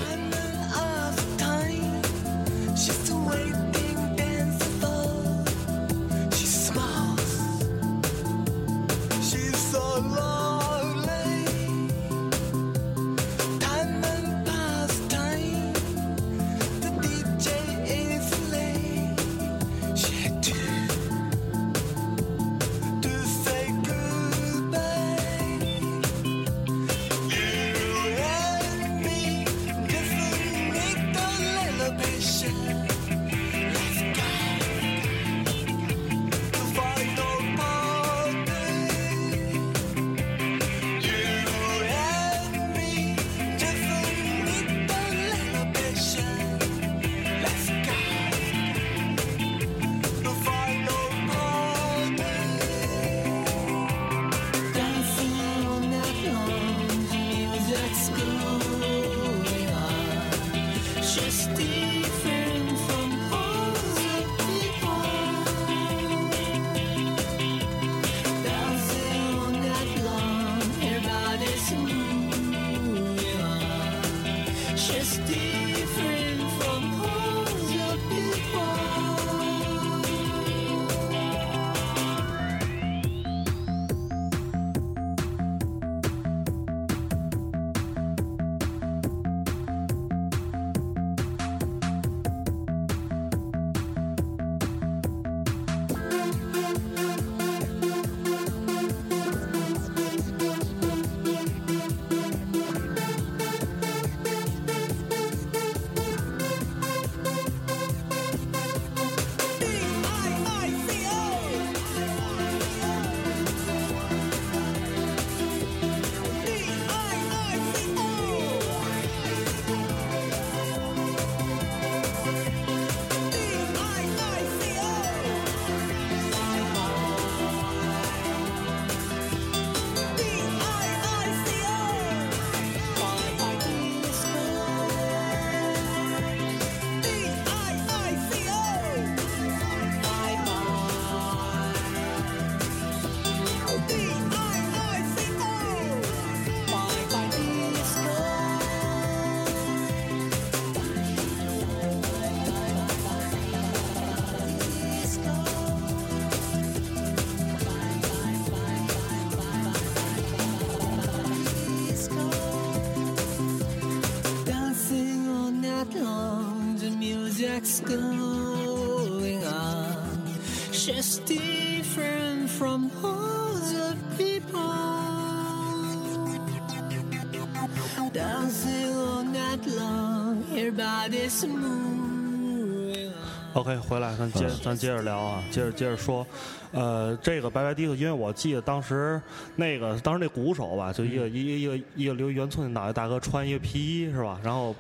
OK，回来，咱接咱接着聊啊，接着接着说，呃，这个白白迪斯，因为我记得当时那个当时那鼓手吧，就一个、一个一个一个留圆寸的脑袋大哥，穿一个皮衣是吧？然后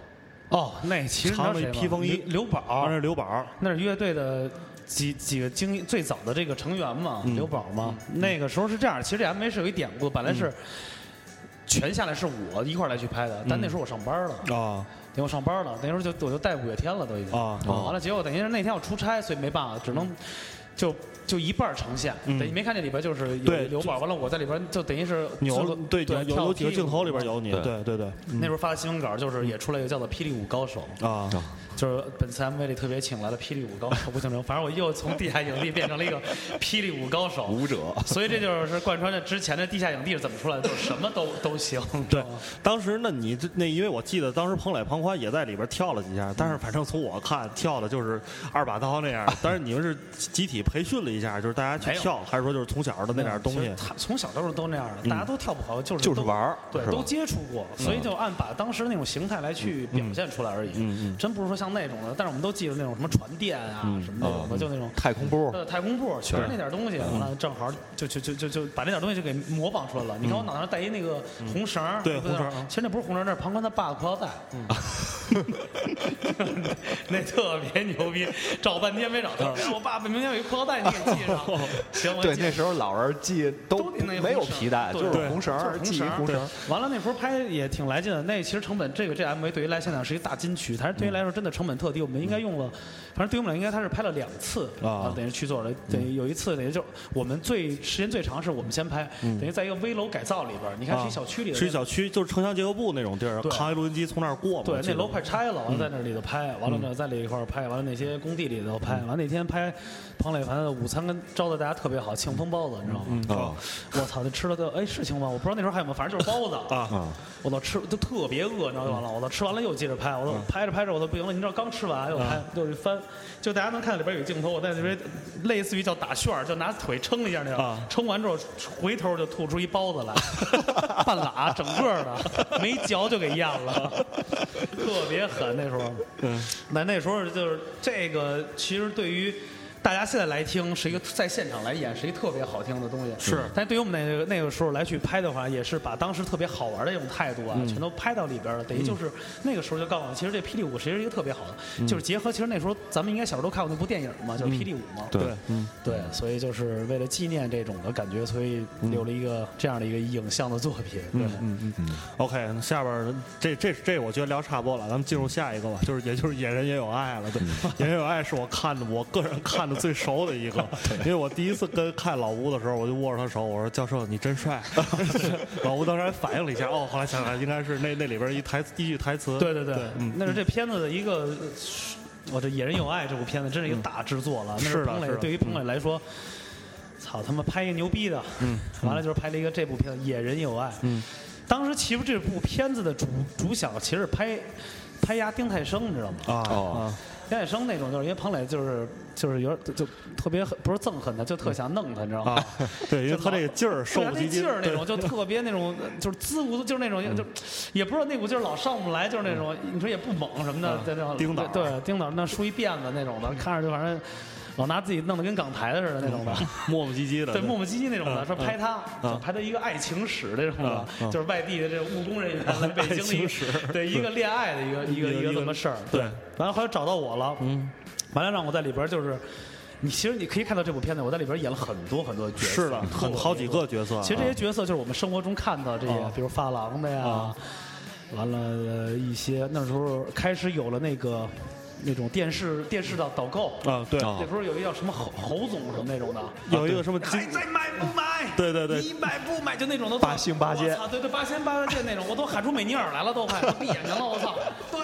哦，那其实长的那披风衣刘刘宝那是刘宝，那是乐队的几几个经最早的这个成员嘛，刘宝嘛。那个时候是这样，其实这 MV 是有一典故，本来是全下来是我一块儿来去拍的，但那时候我上班了。啊等于我上班了，那时候就我就带五月天了，都已经。啊完了，结果等于是那天我出差，所以没办法，只能就就一半呈现。嗯等于没看见里边就是有对刘宝，完了我在里边就等于是扭做个对有有跳有几个镜头里边有你，对对对对，那时候发的新闻稿就是也出来一个叫做《霹雳舞高手》，啊就是本次 MV 里特别请来了霹雳舞高手，不清楚，反正我又从地下影帝变成了一个霹雳舞高手。舞者，所以这就是贯穿着之前的地下影帝是怎么出来的，就是什么都都行。对，当时那你这那因为我记得当时彭磊、彭宽也在里边跳了几下，但是反正从我看跳的就是二把刀那样。但是你们是集体培训了一下，就是大家去跳，还是说就是从小的那点东西？他从小都是都那样的，大家都跳不好，就是就是玩儿对，都接触过，所以就按把当时那种形态来去表现出来而已。嗯嗯真不是说像那种的，但是我们都记得那种什么传电啊，什么那种的，就那种。太空步，呃，太空步全是那点东西，完了正好就就就就就把那点东西就给模仿出来了。你看我脑袋上戴一那个红绳对红绳其实那不是红绳儿，那是庞宽他爸的裤腰带。那特别牛逼，找半天没找到。我爸爸明天有一裤腰带，你也系上。行，对，那时候老人系都没有皮带，就是红绳儿，红绳儿系一红绳儿。完了那时候拍也挺来劲的，那其实成本这个这 MV 对于来现场是一大金曲，但是对于来说真的成本特低，我们应该用了，反正对于我们来应该他是拍了两次啊等于去做的，等于有一次等于就我们最时间最长是我们先拍，等于在一个危楼改造里边儿，你看是一小区里的，是一小区，就是城乡结合部那种地儿，对扛一录音机从那儿过嘛。对，那楼快拆了，完了在那里头拍，完了呢在里一块儿拍，完了那些工地里头拍，完了那天拍彭磊凡的午餐跟招待大家特别好，庆丰包子，你知道吗？啊我操，那吃了都哎是庆丰，我不知道那时候还有没有，反正就是包子啊啊，我操吃都特别饿，你知道吗？完了，我操吃完了又接着拍，我都拍着拍着我都不行了，你知道刚吃完又拍又一翻，就大家能看到里边有镜头，我在里边类似于叫打旋儿，就拿腿撑了一下那样啊，撑完之后回头就吐出一包子来，半拉整个的，没嚼就给咽了，特别狠那时候。嗯，那那时候就是这个，其实对于。大家现在来听是一个在现场来演是一个特别好听的东西，是但对于我们那个那个时候来去拍的话，也是把当时特别好玩的一种态度啊，嗯全都拍到里边了。等于就是那个时候就告诉我，其实这霹雳舞其实是一个特别好的，嗯就是结合其实那时候咱们应该小时候都看过那部电影嘛，就是霹雳舞嘛。对对，嗯，对，所以就是为了纪念这种的感觉，所以留了一个这样的一个影像的作品。对，嗯嗯嗯。OK，那下边这这这我觉得聊差不多了，咱们进入下一个吧，就是也就是野人也有爱了。对，野人有爱是我看的，我个人看的最熟的一个，因为我第一次跟看老吴的时候，我就握着他手，我说教授你真帅。老吴当时还反应了一下，哦，后来想想应该是那那里边一台词一句台词。对对对，嗯那是这片子的一个，我这《野人有爱》这部片子真是一个大制作了。那是的彭磊对于彭磊来说，操他妈拍一个牛逼的，嗯，完了就是拍了一个这部片子《野人有爱》。嗯，当时其实这部片子的主主想其实是拍拍压丁太升，你知道吗？啊哦丁太升那种，就是因为彭磊就是就是有点就就特别恨，不是憎恨他，就特想弄他，你知道吗？对，因为他这个劲儿 受不唧唧劲儿那种，就特别那种，就是滋无，就是那种，就也不知道那股劲儿老上不来，就是那种，你说也不猛什么的嗯，在那种丁导对丁导那梳一辫子那种的，看着就反正老拿自己弄得跟港台的似的那种的。磨磨唧唧的。对，磨磨唧唧那种的，嗯说拍他，拍他一个爱情史这种的就是外地的这个务工人员来北京的对一个恋爱的一个一个一个一个这么事儿。对完了后来找到我了，嗯，完了让我在里边就是。你其实你可以看到这部片子，我在里边演了很多很多角色，是的，很好几个角色。其实这些角色就是我们生活中看到这些啊，比如发廊的呀啊，完了呃一些那时候开始有了那个那种电视电视的导购，啊，对，啊那时候有一个叫什么侯侯总什么那种的，有一个什么还在买不买？对对对你买不买？就那种都八星八戒我操，对对，八仙八戒那种，我都喊出美尼尔来了，都快都闭眼睛了，我操！对，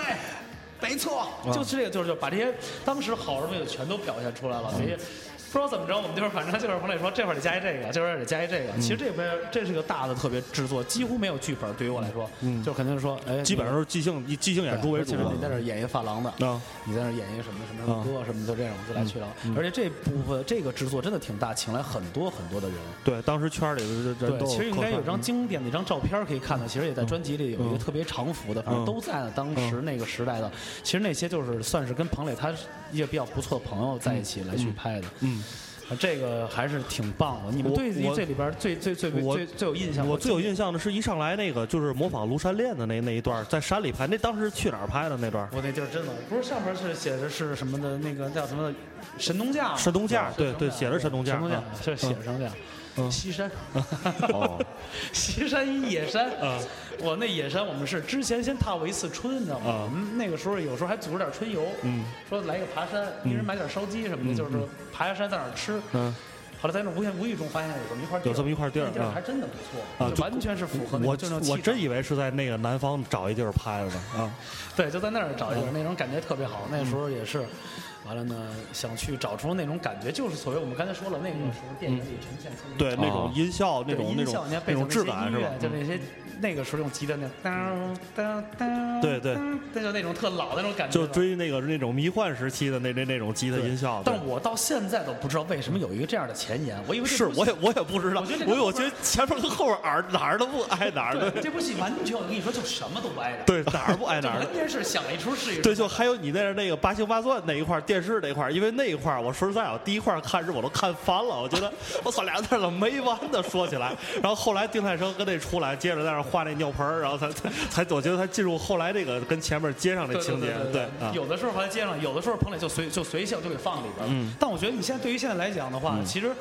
没错，就是这个，就是就把这些当时好的东西全都表现出来了，这些。不知道怎么着，我们就是反正就是彭磊说这会儿得加一这个，这会儿得加一这个。其实这边这是个大的特别制作，几乎没有剧本。对于我来说，嗯，就肯定是说，哎，基本上是即兴以即兴演出为主。你在这演一发廊的，啊，你在那演一个什么什么什么歌什么，就这种就来去了。而且这部分这个制作真的挺大，请来很多很多的人。对，当时圈里的人对，其实应该有张经典的一张照片可以看到，其实也在专辑里有一个特别长幅的，反正都在当时那个时代的。其实那些就是算是跟彭磊他一些比较不错的朋友在一起来去拍的。嗯。这个还是挺棒的。你们对这里边最最最最最有印象？我最有印象的是一上来那个就是模仿庐山恋的那那一段，在山里拍。那当时去哪儿拍的那段？我那地儿真的不是上面是写的是什么的？那个叫什么？神农架。神农架，对对，写着神农架。神农架，是写神农架。西山，哦，西山一野山，我那野山我们是之前先踏过一次春，你知道吗？我们那个时候有时候还组织点春游，嗯。说来个爬山，一人买点烧鸡什么的，就是爬下山在那儿吃。后来在那无无意中发现有这么一块地儿。有这么一块地儿，地儿还真的不错，啊，完全是符合我我真以为是在那个南方找一地儿拍的呢啊，对，就在那儿找一地儿，那种感觉特别好。那时候也是。完了呢，想去找出那种感觉，就是所谓我们刚才说了，那个时候电影里呈现出对那种音效，那种那种那种质感是吧？就那些那个时候用吉他那当当当，对对，那就那种特老的那种感觉，就追那个那种迷幻时期的那那那种吉他音效。但我到现在都不知道为什么有一个这样的前言，我以为是我也我也不知道，我觉得我觉得前面跟后边儿哪儿都不挨哪儿。这部戏完全我跟你说就什么都不挨着，对哪儿不挨哪儿，完全是想一出是一出。对，就还有你那那个八星八钻那一块电视那块因为那一块儿，我说实在，我第一块看是我都看烦了。我觉得我操，俩字怎么没完的说起来。然后后来丁太升跟那出来，接着在那画那尿盆儿，然后才才我觉得他进入后来这个跟前面接上这情节。对，有的时候还接上，有的时候彭磊就随就随性就给放里边了。但我觉得你现在对于现在来讲的话，其实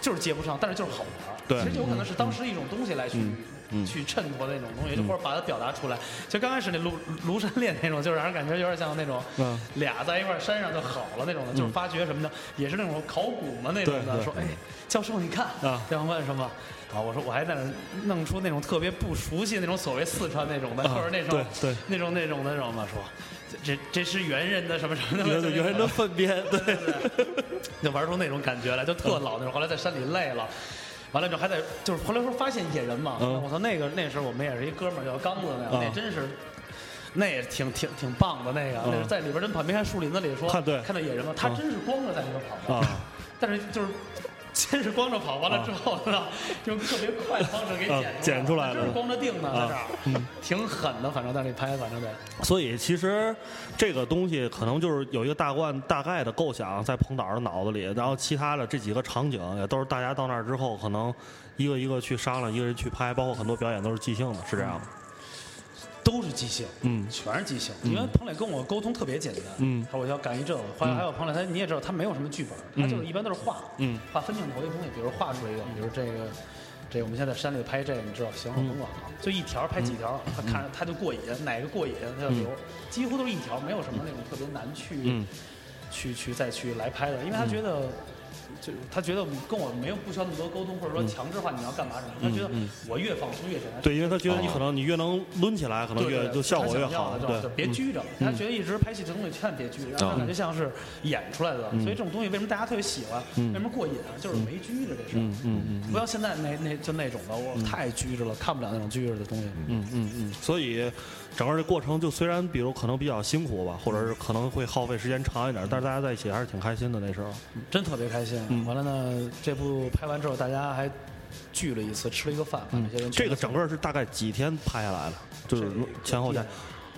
就是接不上，但是就是好玩。对，其实有可能是当时一种东西来去。去衬托那种东西，就或者把它表达出来。就刚开始那庐庐山恋那种，就让人感觉有点像那种俩在一块山上就好了那种的，就是发掘什么的，也是那种考古嘛那种的。说，哎，教授你看，对方问什么？啊，我说我还在那弄出那种特别不熟悉那种所谓四川那种的，或 者那种那种那种的，知道吗？说，这这是猿人的什么什么的，猿人的粪便，对对，就玩出那种感觉来，就特老那种。后来在山里累了。完了之后还得就是后来说发现野人嘛，我操那个那时候我们也是一哥们儿叫刚子那那真是，那也挺挺挺棒的那个，那是在里边真跑没看树林子里说看到野人了，他真是光着在里边跑，但是就是。先是光着跑，完了之后呢，用特别快的方式给剪剪出来了，就是光着腚呢，在这儿，挺狠的，反正在那拍，反正得。所以其实这个东西可能就是有一个大贯大概的构想在彭导的脑子里，然后其他的这几个场景也都是大家到那儿之后可能一个一个去商量，一个人去拍，包括很多表演都是即兴的，是这样的。都是即兴，嗯，全是即兴。因为彭磊跟我沟通特别简单，嗯，他说我要干一这个。后来还有彭磊，他你也知道，他没有什么剧本，他就是一般都是画，嗯，画分镜头的东西。比如画出一个，比如这个，这我们现在山里拍这个，你知道，行，甭管了，就一条拍几条，他看着他就过瘾，哪个过瘾他就留，几乎都是一条，没有什么那种特别难去，去去再去来拍的，因为他觉得。就他觉得跟我没有不需要那么多沟通，或者说强制化你要干嘛什么，他觉得我越放松越简单。对，因为他觉得你可能你越能抡起来，可能越就效果越好。对，别拘着。他觉得一直拍戏这东西千万别拘着，让他感觉像是演出来的。所以这种东西为什么大家特别喜欢？为什么过瘾啊？就是没拘着这事儿。嗯嗯嗯。不像现在那那就那种的，我太拘着了，看不了那种拘着的东西。嗯嗯嗯。所以。整个这过程就虽然比如可能比较辛苦吧，或者是可能会耗费时间长一点，但是大家在一起还是挺开心的那时候，真特别开心。完了呢，这部拍完之后，大家还聚了一次，吃了一个饭。这个整个是大概几天拍下来的，就是前后加。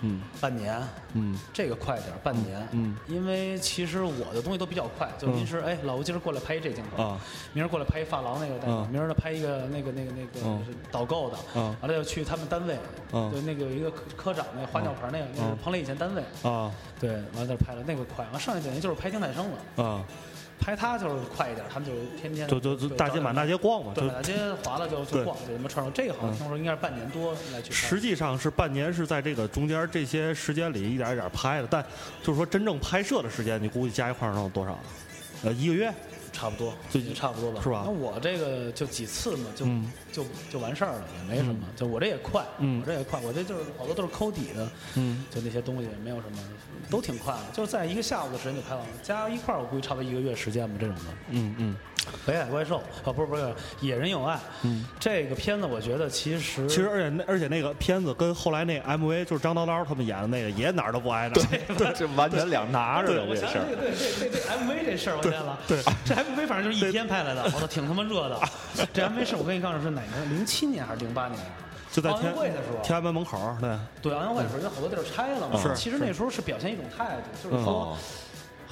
嗯，半年，嗯，这个快点半年，嗯，因为其实我的东西都比较快，就临时，哎，老吴今儿过来拍一这镜头，啊，明儿过来拍一发廊那个，明儿呢拍一个那个那个那个导购的，啊，完了要去他们单位，啊，对，那个有一个科科长，那个花鸟盆那个，那是彭磊以前单位，啊，对，完了再拍了那个快，完剩下等于就是拍丁太生了，啊。拍他就是快一点，他们就天天就就就大街满大街逛嘛，对，满大街划了就就逛，就什么串上。这个好像听说应该是半年多来去。实际上是半年是在这个中间这些时间里一点一点拍的，但就是说真正拍摄的时间，你估计加一块能有多少？呃，一个月。差不多，最近差不多吧，是吧？那我这个就几次嘛，就就就完事儿了，也没什么。就我这也快，我这也快，我这就是好多都是抠底的，嗯，就那些东西没有什么，都挺快的，就是在一个下午的时间就拍完了，加一块儿我估计差不多一个月时间吧，这种的。嗯嗯。北海怪兽啊，不是不是，野人有爱。嗯，这个片子我觉得其实其实而且那而且那个片子跟后来那 MV 就是张叨叨他们演的那个也哪儿都不挨着，对，这完全两拿着的这事儿。对对对对 MV 这事儿我见了，对，这 MV 反正就是一天拍来的，我操，挺他妈热的。这 MV 是我跟你告诉是哪年？零七年还是零八年？就在奥运会的时候，天安门门口，对对，奥运会的时候，因为好多地儿拆了嘛。是，其实那时候是表现一种态度，就是说。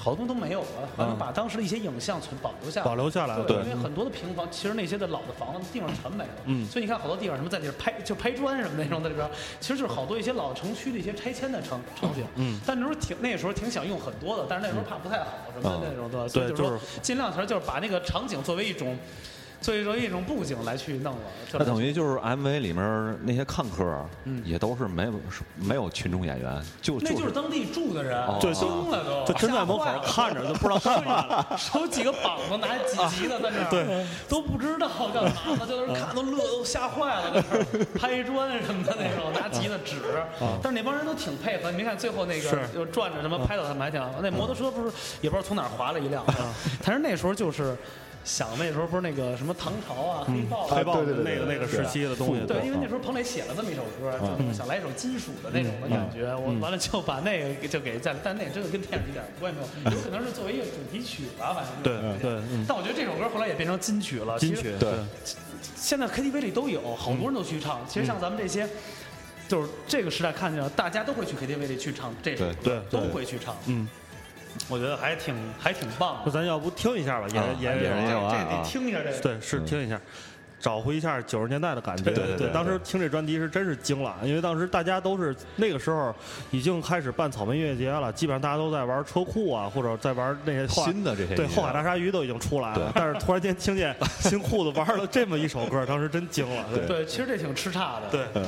好多都没有了，反正把当时的一些影像存保留下来，保留下来了。对，因为很多的平房，其实那些的老的房子地方全没了。嗯，所以你看好多地方什么在里边拍，就拍砖什么那种在里边，其实就是好多一些老城区的一些拆迁的场场景。嗯，但那时候挺那时候挺想用很多的，但是那时候怕不太好什么的那种对，所以就是说尽量其实就是把那个场景作为一种。所以说一种布景来去弄了，那等于就是 MV 里面那些看客，也都是没有没有群众演员，就那就是当地住的人，就疯了都，就真在门口看着都不知道干嘛，手几个膀子拿几级的在那儿，对，都不知道干嘛呢，就在那看都乐都吓坏了，在那拍砖什么的那种，拿吉的纸，但是那帮人都挺配合，你没看最后那个就转着什么拍到他们还挺，那摩托车不是也不知道从哪儿划了一辆，但是那时候就是。想那时候不是那个什么唐朝啊、黑豹、黑豹那个那个时期的东西。对，因为那时候彭磊写了这么一首歌，就想来一首金属的那种的感觉。我完了就把那个就给在，但那真的跟电影一点关系没有，有可能是作为一个主题曲吧，反正。对对。但我觉得这首歌后来也变成金曲了。金曲。对。现在 KTV 里都有，好多人都去唱。其实像咱们这些，就是这个时代看见了，大家都会去 KTV 里去唱这首歌，都会去唱。嗯。我觉得还挺还挺棒，那咱要不听一下吧？也也也这得听一下这个。对，是听一下，找回一下九十年代的感觉。对对对，当时听这专辑是真是惊了，因为当时大家都是那个时候已经开始办草莓音乐节了，基本上大家都在玩车库啊，或者在玩那些新的这些。对，后海大鲨鱼都已经出来了，但是突然间听见新裤子玩了这么一首歌，当时真惊了。对，其实这挺吃差的。对。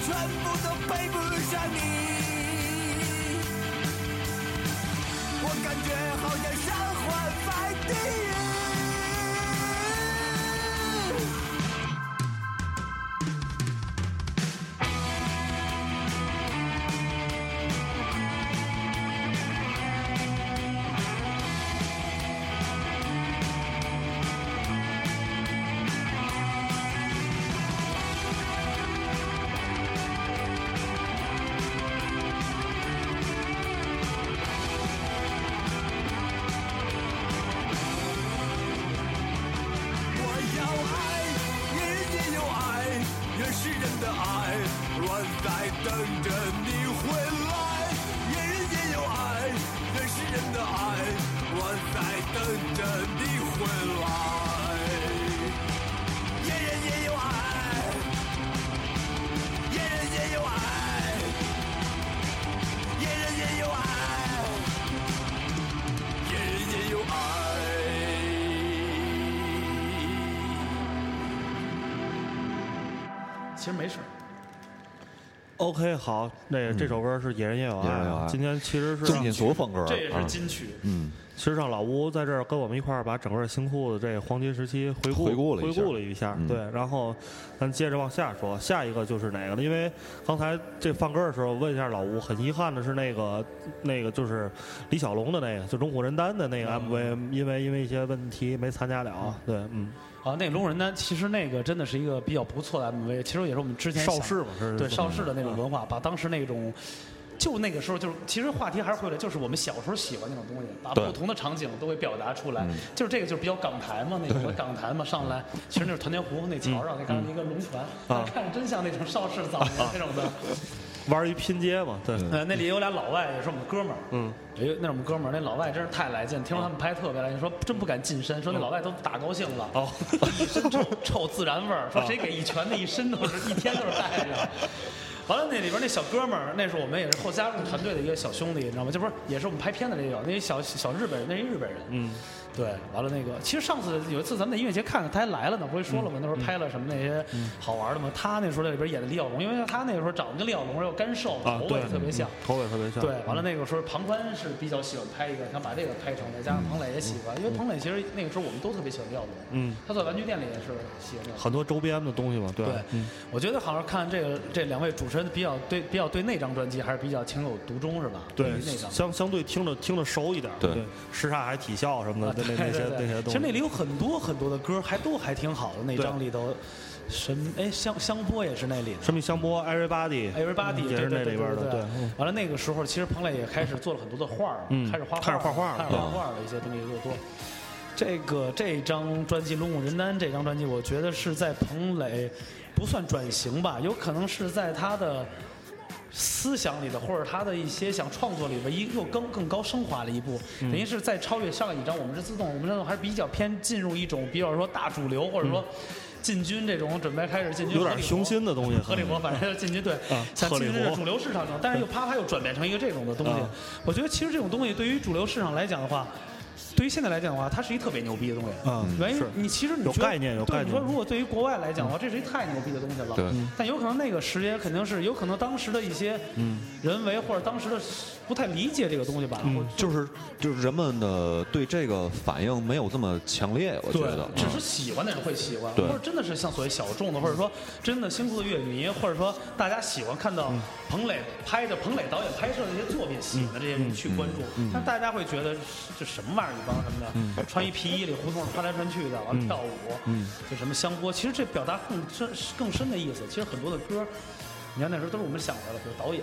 全部都配不上你。我感觉好像伤患在地狱其实没事儿。OK，好，那这首歌是《野人也有爱野人也有爱》，今天其实是重金属风格，这也是啊金曲。嗯，其实让老吴在这儿跟我们一块儿把整个新裤子这黄金时期回顾回顾了一下回顾了一下，嗯对，然后咱接着往下说，下一个就是哪个呢？因为刚才这放歌的时候问一下老吴，很遗憾的是那个那个就是李小龙的那个，就龙虎人丹的那个 MV，因为因为一些问题没参加了，对，嗯，啊，那个龙人丹其实那个真的是一个比较不错的 MV，其实也是我们之前想邵氏嘛，是对邵氏的那种文化，把当时那种。就那个时候，就是其实话题还是回来，就是我们小时候喜欢那种东西，把不同的场景都会表达出来。就是这个就是比较港台嘛，那种港台嘛，上来其实那是团结湖那桥上，那看一个龙船，啊看着真像那种邵氏早年那种的。玩一拼接嘛，对，呃，那里有俩老外，也是我们哥们儿。嗯，哎那是我们哥们儿，那老外真是太来劲，听说他们拍特别来劲，说真不敢近身，说那老外都打高兴了。哦，一身臭臭自然味儿，说谁给一拳，那一身都是一天都是带着。完了，那里边那小哥们儿，那是我们也是后加入团队的一个小兄弟，你知道吗？这不是也是我们拍片子的也有，那小小日本人，那是日本人。嗯，对，完了那个，其实上次有一次咱们在音乐节看看，他还来了呢，不是说了吗？那时候拍了什么那些好玩的吗？他那时候在里边演的李小龙，因为他那个时候长得跟李小龙又干瘦，头，啊对发也，特别像。嗯头发也特别像，对，完了那个时候庞宽是比较喜欢拍一个，想把这个拍成，再加上彭磊也喜欢，因为彭磊其实那个时候我们都特别喜欢李小龙，嗯，他在玩具店里也是喜欢这个。很多周边的东西嘛，对吧对，嗯，我觉得好像看这个这两位主持人比较对比较对那张专辑还是比较情有独钟是吧？对，那张。相相对听着听着熟一点，对什刹海体校什么啊的，那那些那些东西，其实那里有很多很多的歌，还都还挺好的。那张里头，什么哎香香波也是那里的。什么香波 Everybody，Everybody 也是那里边的，对完了那个时候，其实彭磊也开始做了很多的画儿，嗯开始画开始画画了开始画画的，一些东西做多。这个这张专辑《龙虎人丹》这张专辑，我觉得是在彭磊不算转型吧，有可能是在他的思想里的，或者他的一些想创作里边，一又更更高升华了一步，嗯。等于是在超越上一张《我们是自动》，我们这种还是比较偏进入一种，比如说大主流，或者说进军这种准备开始进军嗯有点雄心的东西，合理活，反正就是进军对。啊，想进军这主流市场中，但是又啪啪又转变成一个这种的东西。啊。我觉得其实这种东西对于主流市场来讲的话，对于现在来讲的话，它是一特别牛逼的东西。嗯，原因是你其实你觉得有概念有对概念你说如果对于国外来讲的话，这是一太牛逼的东西了。对但有可能那个时间肯定是有可能当时的一些人为或者当时的不太理解这个东西吧。嗯就是就是人们的对这个反应没有这么强烈，我觉对得，，只啊是喜欢的人会喜欢，对或者真的是像所谓小众的，或者说真的辛苦的乐迷，或者说大家喜欢看到彭磊拍的彭磊导演拍摄的一些作品，喜欢的这些人去关注，但大家会觉得这什么玩意儿，一帮什么的，穿一皮衣里胡同穿来穿去的，完了跳舞，就什么香波，其实这表达更深更深的意思。其实很多的歌，你看那时候都是我们想来的，比如导演，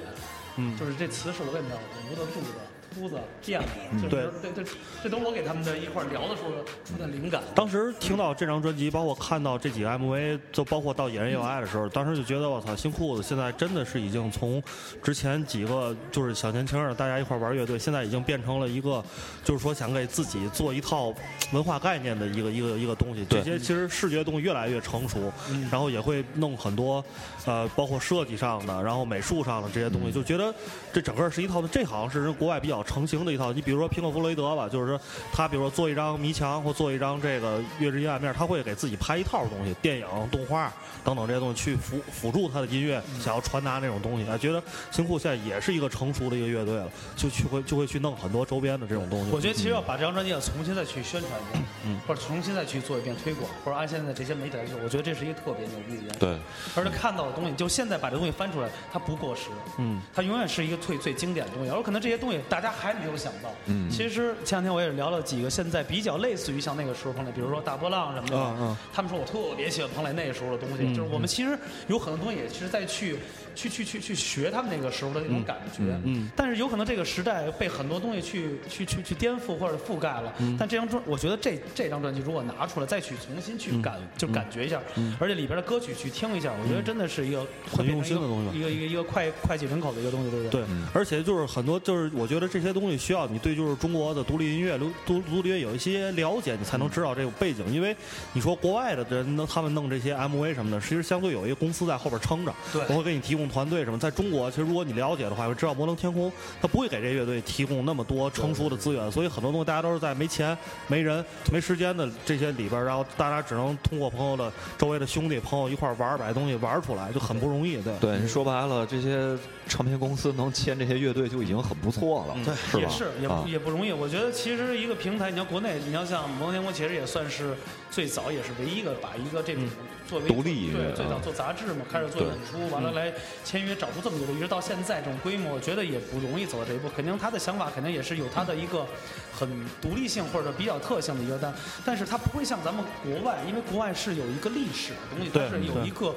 嗯就是这词是我给你的，吴的肚子。秃子、辫子，就是对对对，这都我给他们的一块聊的时候出的灵感。当时听到这张专辑，包括看到这几个 MV，就包括到《野人有爱》的时候，当时就觉得我操，新裤子现在真的是已经从之前几个就是小年轻儿大家一块玩乐队，现在已经变成了一个，就是说想给自己做一套文化概念的一个一个一个东西。这些其实视觉东西越来越成熟，然后也会弄很多，呃，包括设计上的，然后美术上的这些东西，就觉得这整个是一套的，这好像是人国外比较成型的一套。你比如说平克·弗洛伊德吧，就是说他比如说做一张迷墙或做一张这个月之阴暗面，他会给自己拍一套东西，电影、动画等等这些东西去辅辅助他的音乐，想要传达那种东西。啊，觉得新裤现在也是一个成熟的一个乐队了，就去会就会去弄很多周边的这种东西。我觉得其实要把这张专辑要重新再去宣传一遍，嗯，或者重新再去做一遍推广，或者按现在这些媒体来说，我觉得这是一个特别牛逼的一件事。对，而且看到的东西，就现在把这东西翻出来，它不过时，嗯，它永远是一个最最经典的东西。而可能这些东西大家还没有想到，嗯，其实前两天我也聊了几个现在比较类似于像那个时候彭磊，比如说大波浪什么的，嗯嗯他们说我特别喜欢彭磊那时候的东西，就是我们其实有很多东西也是在去去去去去学他们那个时候的那种感觉。嗯。但是有可能这个时代被很多东西去去去去颠覆或者覆盖了。嗯。但这张专，我觉得这这张专辑如果拿出来再去重新去感，就感觉一下，而且里边的歌曲去听一下，我觉得真的是一个很用心的东西，一个一个一个快快进人口的一个东西，对不对？对。而且就是很多，就是我觉得这些东西需要你对就是中国的独立音乐、独独独立音乐有一些了解，你才能知道这个背景。因为你说国外的人弄他们弄这些 MV 什么的，其实相对有一个公司在后边撑着，我会给你提供团队什么。在中国，其实如果你了解的话，知道摩登天空他不会给这乐队提供那么多成熟的资源，所以很多东西大家都是在没钱、没人、没时间的这些里边，然后大家只能通过朋友的周围的兄弟朋友一块玩把东西玩出来，就很不容易。对对，说白了，这些唱片公司能签这些乐队就已经很不错了，对，也是也也不容易。我觉得其实一个平台，你要国内，你要像摩登天空，其实也算是最早也是唯一一个把一个这种作为独立对最早做杂志嘛，开始做演出，完了来签约找出这么多，一直到现在这种规模，我觉得也不容易走到这一步。肯定他的想法肯定也是有他的一个很独立性或者比较特性的一个，但但是他不会像咱们国外，因为国外是有一个历史的东西，它是有一个。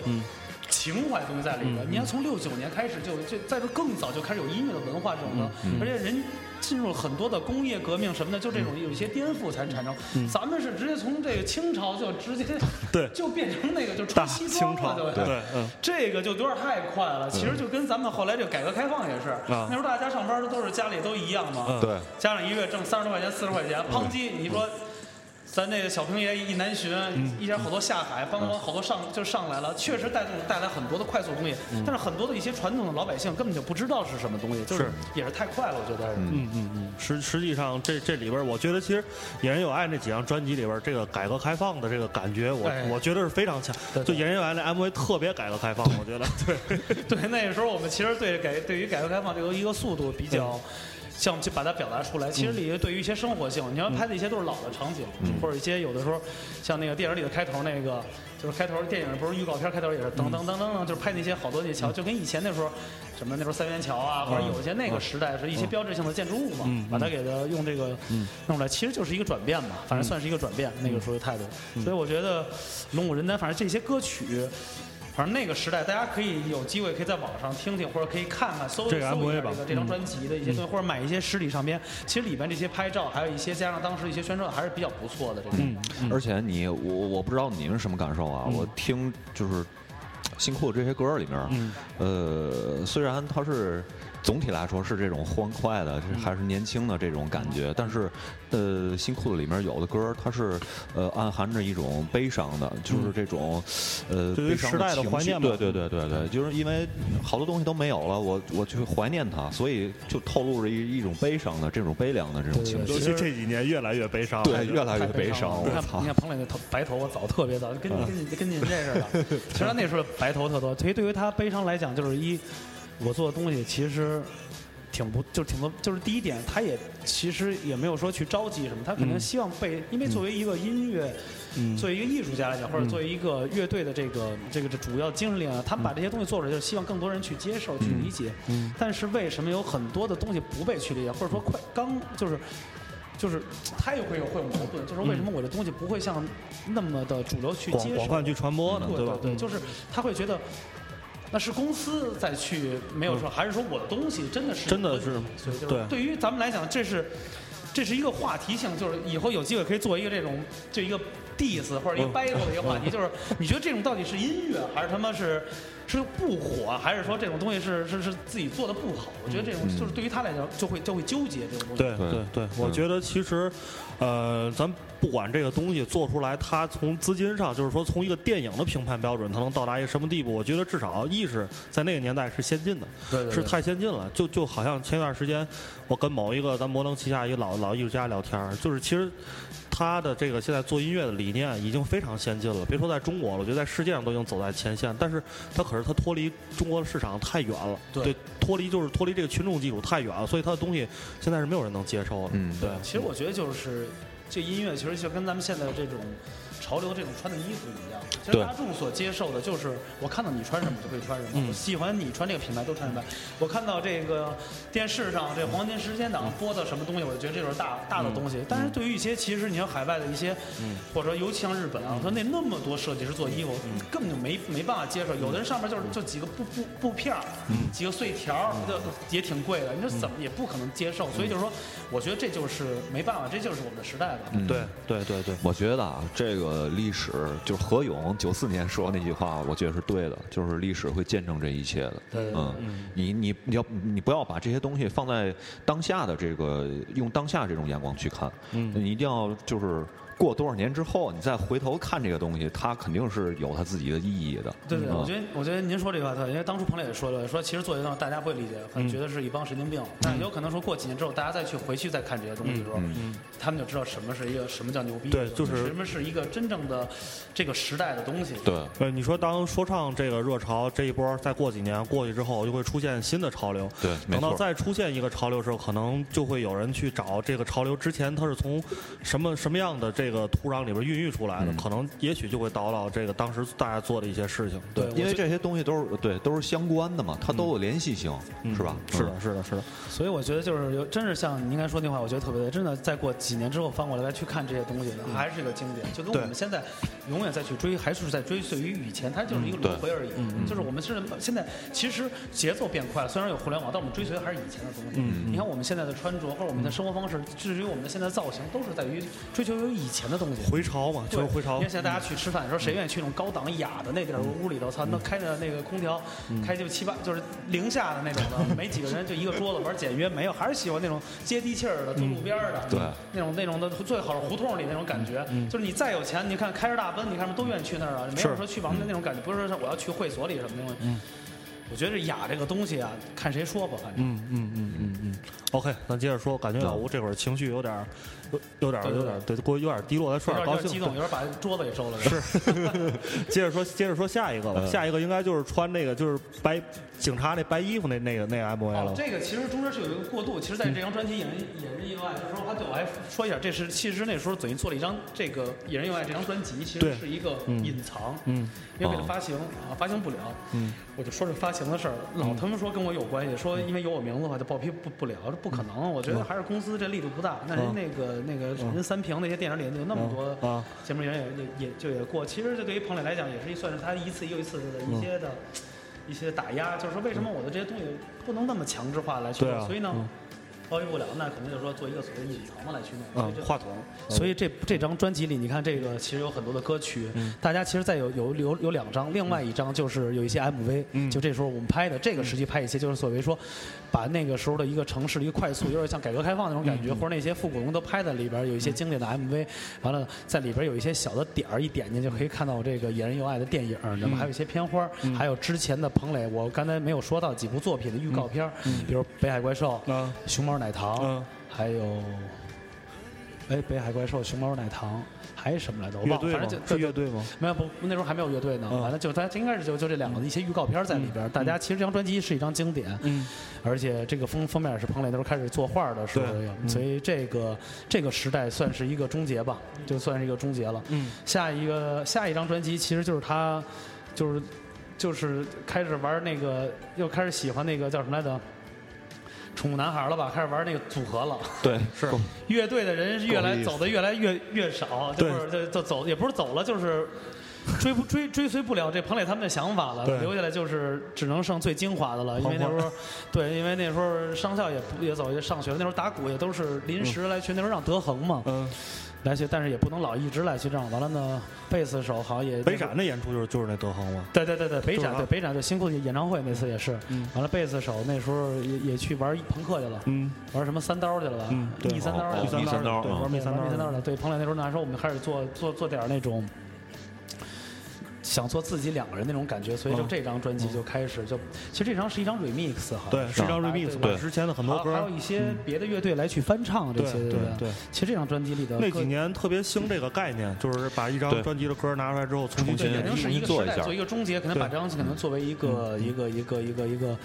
情怀东西在里边，你要从六九年开始就就在这更早就开始有音乐的文化这种的，而且人进入了很多的工业革命什么的，就这种有一些颠覆才产生。咱们是直接从这个清朝就直接对。就变成那个就穿西装了，对对，这个就有点太快了。其实就跟咱们后来这个改革开放也是，那时候大家上班都是家里都一样嘛，对，家长一个月挣三十多块钱四十块钱，抨击你说。咱那个小平爷一南巡，一家好多下海，帮帮好多上就上来了，确实带动带来很多的快速工业。但是很多的一些传统的老百姓根本就不知道是什么东西，就是也是太快了，我觉得。嗯嗯嗯。实实际上这这里边，我觉得其实《野人有爱》那几张专辑里边，这个改革开放的这个感觉，我我觉得是非常强。就《野人有爱》那 MV 特别改革开放，我觉得。对对，那个时候我们其实对改对于改革开放这个一个速度比较。像就把它表达出来，其实里对于一些生活性，你要拍的一些都是老的场景，或者一些有的时候，像那个电影里的开头那个，就是开头电影不是预告片开头也是噔噔噔噔噔，就是拍那些好多那桥，就跟以前那时候，什么那时候三元桥啊，或者有一些那个时代是一些标志性的建筑物嘛，把它给它用这个弄出来，其实就是一个转变嘛，反正算是一个转变，那个时候的态度。所以我觉得龙虎人丹，反正这些歌曲。反正那个时代，大家可以有机会可以在网上听听，或者可以看看搜搜一下这个这张专辑的一些东西，或者买一些实体唱片。其实里边这些拍照，还有一些加上当时一些宣传，还是比较不错的。这个，而且你我我不知道你们什么感受啊？我听就是新裤这些歌里面，呃，虽然它是。总体来说是这种欢快的，还是年轻的这种感觉。但是，呃，新裤子里面有的歌，它是呃暗含着一种悲伤的，就是这种呃悲伤的情绪。对对对对对，就是因为好多东西都没有了，我我去怀念它，所以就透露着一一种悲伤的这种悲凉的这种情绪。尤其这几年越来越悲伤，对，越来越悲伤。你看，你看彭磊那头白头发早特别早，跟跟你跟您这似的。其实他那时候白头特多，其实对于他悲伤来讲，就是一。我做的东西其实挺不，就挺多，就是第一点，他也其实也没有说去着急什么，他可能希望被，因为作为一个音乐，作为一个艺术家来讲，或者作为一个乐队的这个这个这主要精神力量，他们把这些东西做出来，就是希望更多人去接受、去理解。但是为什么有很多的东西不被去理解，或者说快刚就是就是他也会有会有矛盾，就是为什么我的东西不会像那么的主流去接受、广泛去传播呢？对吧？对，就是他会觉得。那是公司再去没有说，还是说我的东西真的是真的是对？对于咱们来讲，这是这是一个话题性，就是以后有机会可以做一个这种就一个 diss 或者一个 battle 的一个话题，就是你觉得这种到底是音乐还是他妈是是不火，还是说这种东西是是是自己做的不好？我觉得这种就是对于他来讲就会就会纠结这种东西。对对对，我觉得其实呃咱。不管这个东西做出来，它从资金上，就是说从一个电影的评判标准，它能到达一个什么地步？我觉得至少意识在那个年代是先进的，是太先进了。就就好像前一段时间，我跟某一个咱摩登旗下一个老老艺术家聊天就是其实他的这个现在做音乐的理念已经非常先进了。别说在中国了，我觉得在世界上都已经走在前线。但是他可是他脱离中国的市场太远了，对，脱离就是脱离这个群众基础太远了，所以他的东西现在是没有人能接受的。嗯，对。其实我觉得就是。这音乐其实就跟咱们现在的这种。潮流这种穿的衣服一样。其实大众所接受的就是我看到你穿什么就可以穿什么，我喜欢你穿这个品牌都穿什么。我看到这个电视上这黄金时间档播的什么东西，我就觉得这就是大大的东西。但是对于一些其实你像海外的一些，或者说尤其像日本啊，说那那么多设计师做衣服，根本就没没办法接受。有的人上面就是就几个布布布片儿，几个碎条，就也挺贵的。你说怎么也不可能接受。所以就是说，我觉得这就是没办法，这就是我们的时代吧。对对对对，我觉得啊，这个历史就是何勇九四年说那句话，我觉得是对的，就是历史会见证这一切的。嗯，你你你要你不要把这些东西放在当下的这个用当下这种眼光去看，嗯，你一定要就是。过多少年之后，你再回头看这个东西，它肯定是有它自己的意义的。对对，我觉得我觉得您说这句话对，因为当初彭磊也说了，说其实做这东西大家不会理解，可能觉得是一帮神经病。但有可能说过几年之后，大家再去回去再看这些东西的时候，他们就知道什么是一个什么叫牛逼。对，就是什么是一个真正的这个时代的东西。对，呃，你说当说唱这个热潮这一波再过几年过去之后，就会出现新的潮流。对，等到再出现一个潮流时候，可能就会有人去找这个潮流之前它是从什么什么样的这个土壤里边。孕育出来的，可能也许就会导到这个当时大家做的一些事情。对，因为这些东西都是对都是相关的嘛，它都有联系性，是吧？是的，是的，是的。所以我觉得就是有，真是像你应该说那话，我觉得特别对。真的，再过几年之后翻过来再去看这些东西，还是一个经典。就跟我们现在永远再去追，还是在追随于以前，它就是一个轮回而已。就是我们是现在其实节奏变快了，虽然有互联网，但我们追随的还是以前的东西。你看我们现在的穿着或者我们的生活方式，至于我们的现在造型，都是在于追求于以前的东西。回潮。嘛，就是回潮。因为现在大家去吃饭的时候，谁愿意去那种高档雅的那点屋里头？操，那开着那个空调，开就七八，就是零下的那种的，没几个人，就一个桌子玩简约，没有，还是喜欢那种接地气儿的，住路边的，对，那种那种的最好是胡同里那种感觉。就是你再有钱，你看开着大奔，你看都愿意去那儿啊，没有说去旁边那种感觉，不是说我要去会所里什么的。我觉得雅这个东西啊，看谁说吧，反正。嗯嗯嗯嗯嗯。OK，那接着说，感觉老吴这会儿情绪有点。有有点有点对过有点低落，他说点高兴，激动，有点把桌子给收了。是，接着说接着说下一个吧，下一个应该就是穿那个就是白警察那白衣服那那个那个 MV 了。这个其实中间是有一个过渡，其实在这张专辑《野人野人意外》的时候，他对我还说一下，这是其实那时候等于做了一张这个《野人意外》这张专辑，其实是一个隐藏，嗯，因为为了发行啊发行不了，嗯，我就说这发行的事儿，老他们说跟我有关系，说因为有我名字的话就报批不不了，这不可能，我觉得还是公司这力度不大，那人那个。那个人三平那些电影里有那么多节目演员也也就也过，其实这对于彭磊来讲也是算是他一次又一次的一些的一些打压，就是说为什么我的这些东西不能那么强制化来去做，所以呢。发挥不了，那肯定就是说做一个所谓隐藏的来去弄。嗯，话筒。所以这这张专辑里，你看这个其实有很多的歌曲，大家其实再有有有有两张，另外一张就是有一些 MV，就这时候我们拍的这个时期拍一些，就是所谓说把那个时候的一个城市的一个快速，有点像改革开放那种感觉，或者那些复古龙都拍在里边，有一些经典的 MV，完了在里边有一些小的点儿，一点进就可以看到这个野人有爱的电影，那么还有一些片花，还有之前的彭磊，我刚才没有说到几部作品的预告片，比如北海怪兽、熊猫。奶糖，嗯，还有，哎，北海怪兽、熊猫奶糖，还有什么来着？我忘了，反正就乐队吗？没有，不，那时候还没有乐队呢。完了，就咱应该是就就这两个一些预告片在里边。大家其实这张专辑是一张经典，嗯，而且这个封封面是彭磊那时候开始作画的时候，所以这个这个时代算是一个终结吧，就算是一个终结了。嗯，下一个下一张专辑其实就是他，就是就是开始玩那个，又开始喜欢那个叫什么来着？宠物男孩了吧？开始玩那个组合了。对，是乐队的人越来走的越来越越少，就是就就走也不是走了，就是追不追追随不了这彭磊他们的想法了。留下来就是只能剩最精华的了。因为那时候，对，因为那时候上校也也走也上学了。那时候打鼓也都是临时来去，那时候让德恒嘛。嗯。来去，但是也不能老一直来去这样。完了呢，贝斯手好像也北展的演出就是就是那德恒嘛。对对对对，北展对北展对新裤子演唱会那次也是。完了，贝斯手那时候也也去玩朋克去了，玩什么三刀去了吧？逆三刀，逆三刀，玩逆三刀，逆三刀的。对，彭磊那时候那时候我们开始做做做点那种。想做自己两个人那种感觉，所以就这张专辑就开始就，其实这张是一张 remix 哈，对，是一张 remix，对。之前的很多歌，还有一些别的乐队来去翻唱这些，对对。其实这张专辑里的那几年特别兴这个概念，就是把一张专辑的歌拿出来之后重新肯定是一个做做一个终结，可能把这张可能作为一个一个一个一个一个。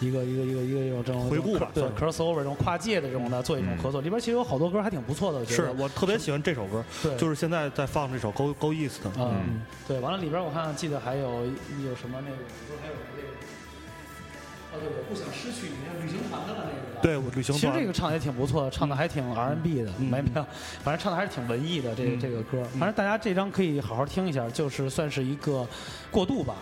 一个一个一个一个这种回顾吧，对，crossover 这种跨界的这种的做一种合作，里边其实有好多歌还挺不错的。我觉得是我特别喜欢这首歌，对，就是现在在放这首《Go Go East》。嗯，对，完了里边我看记得还有有什么那个，不是还有那个，哦对，我不想失去你，旅行团的那个。对，旅行团。其实这个唱的也挺不错的，唱的还挺 R&B 的，没没有，反正唱的还是挺文艺的。这个这个歌，反正大家这张可以好好听一下，就是算是一个过渡吧。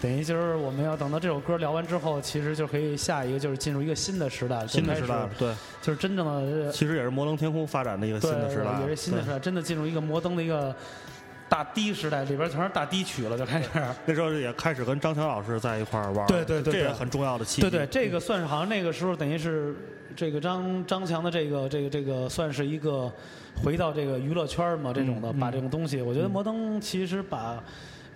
等于就是我们要等到这首歌聊完之后，其实就可以下一个就是进入一个新的时代，新的时代，对，就是真正的，其实也是摩登天空发展的一个新的时代，也是新的时代，真的进入一个摩登的一个大低时代，里边全是大低曲了，就开始。那时候也开始跟张强老师在一块玩，对对对，这也很重要的契机。对对，这个算是好像那个时候等于是这个张张强的这个这个这个算是一个回到这个娱乐圈嘛，这种的把这种东西，我觉得摩登其实把。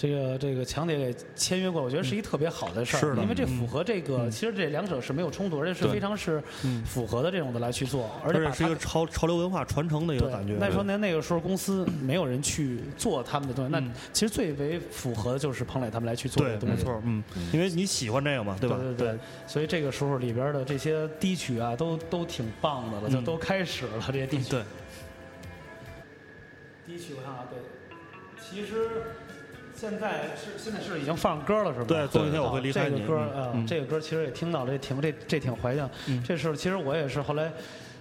这个这个强姐给签约过，我觉得是一特别好的事儿，因为这符合这个，其实这两者是没有冲突，而且是非常是符合的这种的来去做，而且是一个潮潮流文化传承的一个感觉。那说那那个时候公司没有人去做他们的东西，那其实最为符合的就是彭磊他们来去做的东西。没错，嗯，因为你喜欢这个嘛，对吧？对对。所以这个时候里边的这些低曲啊，都都挺棒的了，就都开始了这些低曲。对。低曲我看啊，对，其实。现在是现在是已经放歌了是吧？对，总有一天我会离开你。这个歌啊，这个歌其实也听到了，也挺这这挺怀念。这时候其实我也是后来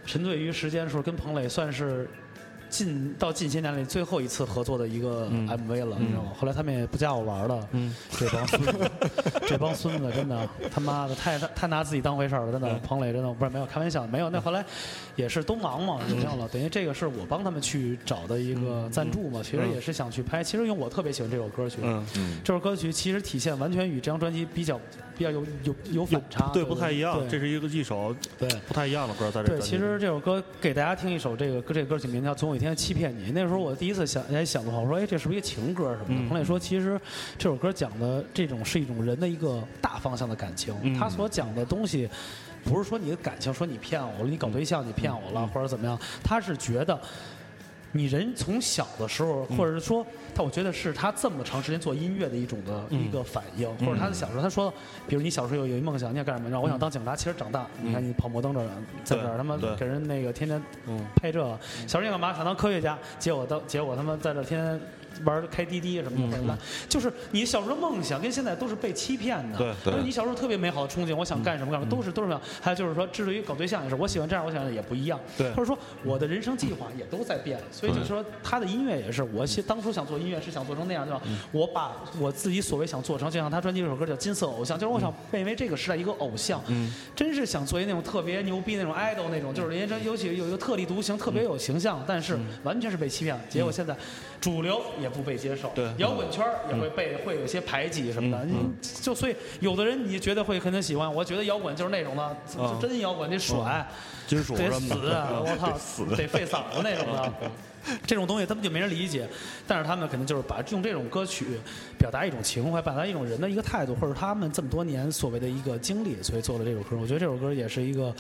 沉醉于时间的时候，跟彭磊算是。近到近些年里最后一次合作的一个 MV 了，你知道吗？后来他们也不加我玩了，这帮孙子，这帮孙子真的他妈的太太拿自己当回事了，真的。彭磊真的不是没有开玩笑，没有。那后来也是都忙嘛，就这样了。等于这个是我帮他们去找的一个赞助嘛，其实也是想去拍。其实因为我特别喜欢这首歌曲，这首歌曲其实体现完全与这张专辑比较。比较有有有反差，对，不太一样。这是一个一首对不太一样的歌，在这。对，其实这首歌给大家听一首，这个歌这歌曲名叫《总有一天欺骗你》。那时候我第一次想也想的话，我说哎，这是不是一个情歌什么的？彭磊说，其实这首歌讲的这种是一种人的一个大方向的感情。他所讲的东西，不是说你的感情，说你骗我了，你搞对象你骗我了，或者怎么样？他是觉得。你人从小的时候，或者是说但，我觉得是他这么长时间做音乐的一种的一个反应，或者他的小时候，他说，比如你小时候有有一梦想，你想干什么？然后我想当警察。其实长大，你看你跑摩登这人，在这儿他妈给人那个天天拍这，小时候干嘛？想当科学家，结果当结果他妈在这天天。玩开滴滴什么的，就是你小时候梦想跟现在都是被欺骗的。对对。你小时候特别美好的憧憬，我想干什么干什么，都是都是这样。还有就是说，至于搞对象也是，我喜欢这样，我想也不一样。对。或者说，我的人生计划也都在变，所以就是说，他的音乐也是，我当初想做音乐是想做成那样，对吧？我把我自己所谓想做成，就像他专辑有首歌叫《金色偶像》，就是我想变为这个时代一个偶像。嗯。真是想做一那种特别牛逼那种 idol 那种，就是人家尤其有一个特立独行、特别有形象，但是完全是被欺骗。结果现在。主流也不被接受，对，摇滚圈也会被会有些排挤什么的，就所以有的人你觉得会可能喜欢，我觉得摇滚就是那种的，真摇滚？得甩，金属得 死，我操，得费嗓子那种的，这种东西他们就没人理解，但是他们肯定就是把用这种歌曲表达一种情怀，表达一种人的一个态度，或者他们这么多年所谓的一个经历，所以做了这首歌。我觉得这首歌也是一个。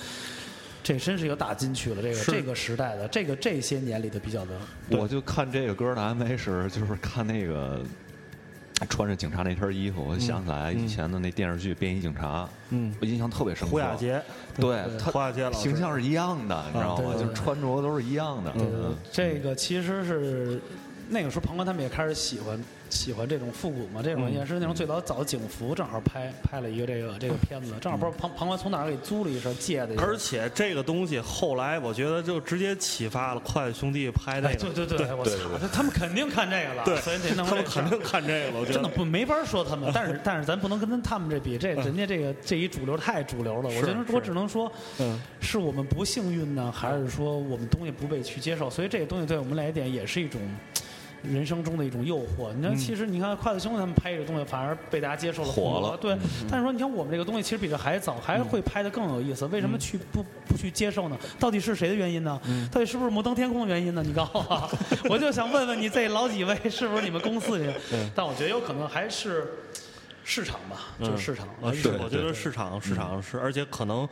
这真是一个大金曲了，这个这个时代的，这个这些年里的比较的。我就看这个歌的 MV 时，就是看那个穿着警察那身衣服，我想起来以前的那电视剧《便衣警察》，嗯，我印象特别深刻。胡亚杰，对他胡亚杰形象是一样的，你知道吗？就是穿着都是一样的。这个其实是那个时候，庞宽他们也开始喜欢。喜欢这种复古嘛？这种也是那种最早早的警服，正好拍拍了一个这个这个片子，正好不知道庞庞宽从哪儿给租了一身借的。而且这个东西后来我觉得就直接启发了筷子兄弟拍那个。对对对，我操，他们肯定看这个了。对，所以得弄他们肯定看这个了。真的不没法说他们，但是但是咱不能跟他们这比，这人家这个这一主流太主流了。我觉得我只能说，嗯，是我们不幸运呢，还是说我们东西不被去接受？所以这个东西对我们来讲也是一种。人生中的一种诱惑。你看，其实你看筷子兄弟他们拍这个东西，反而被大家接受了，火了。对，但是说你看我们这个东西，其实比这还早，还会拍的更有意思。为什么去不不去接受呢？到底是谁的原因呢？到底是不是摩登天空的原因呢？你告诉我，我就想问问你这老几位，是不是你们公司里？但我觉得有可能还是。市场吧，就是市场。是，我觉得市场，市场是，而且可能，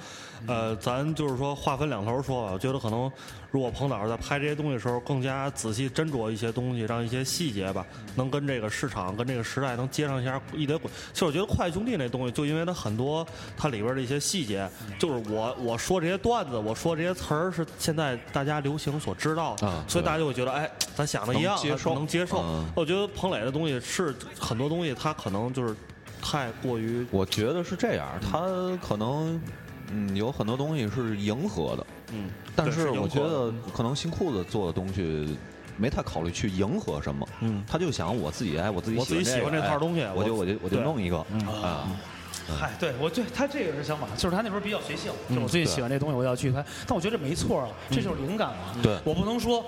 呃，咱就是说话分两头说吧。我觉得可能，如果彭导在拍这些东西的时候，更加仔细斟酌一些东西，让一些细节吧，能跟这个市场、跟这个时代能接上一下一点轨。其实我觉得《快兄弟》那东西，就因为它很多它里边的一些细节，就是我我说这些段子，我说这些词儿是现在大家流行所知道的，所以大家就会觉得，哎，咱想的一样，能接受。我觉得彭磊的东西是很多东西，他可能就是。太过于，我觉得是这样，他可能嗯有很多东西是迎合的，嗯，但是我觉得可能新裤子做的东西没太考虑去迎合什么，嗯，他就想我自己哎我自己我自己喜欢这套东西，我就我就我就弄一个。啊，嗨，对我对他这个是想法，就是他那时候比较随性，就我最近喜欢这东西我要去拍，但我觉得这没错啊，这就是灵感嘛，对。我不能说。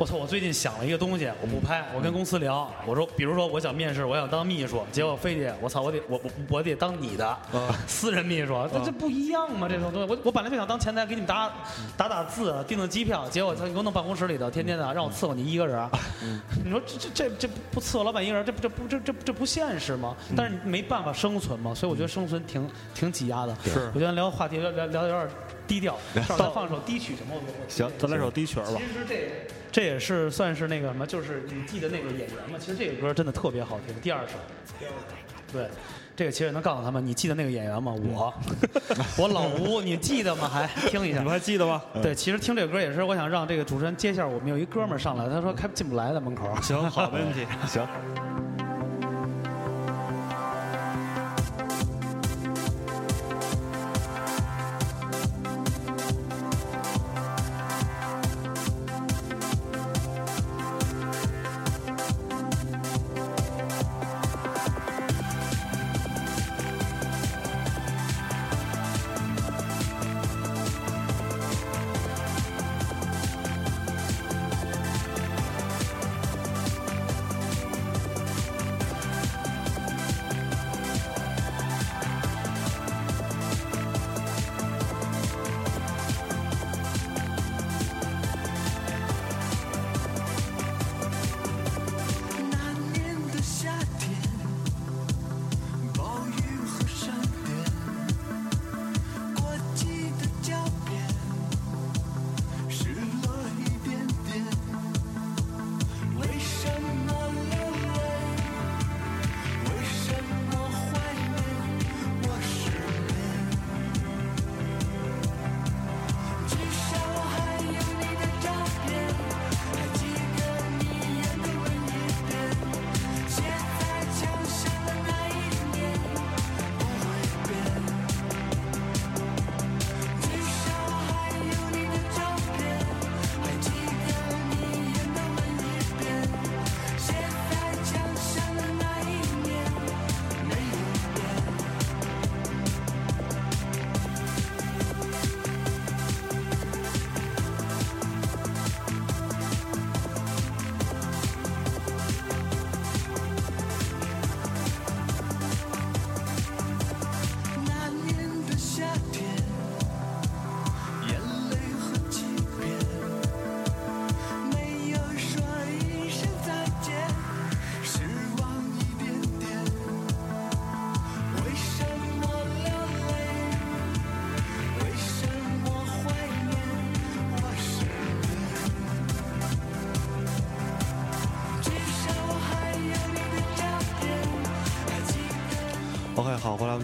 我操！我最近想了一个东西，我不拍。我跟公司聊，我说，比如说我想面试，我想当秘书，结果非得我操，我得我我我得当你的 私人秘书，这这不一样吗？这种东西，我我本来就想当前台给你们打打打字、订订机票，结果他给我弄办公室里头，天天的让我伺候你一个人。你说这这这这不伺候老板一个人，这这不这这这不现实吗？但是没办法生存嘛，所以我觉得生存挺挺挤压的。是，我觉得聊话题聊聊聊有点低调，稍再放首低曲什么？行，咱来首低曲吧。其实这这也是算是那个什么，就是你记得那个演员吗？其实这个歌真的特别好听。第二首，对，这个其实能告诉他们，你记得那个演员吗？我，我老吴，你记得吗？还听一下，你们还记得吗？对，其实听这个歌也是，我想让这个主持人接下我们有一哥们儿上来，他说开进不来在门口。行，好，没问题，行。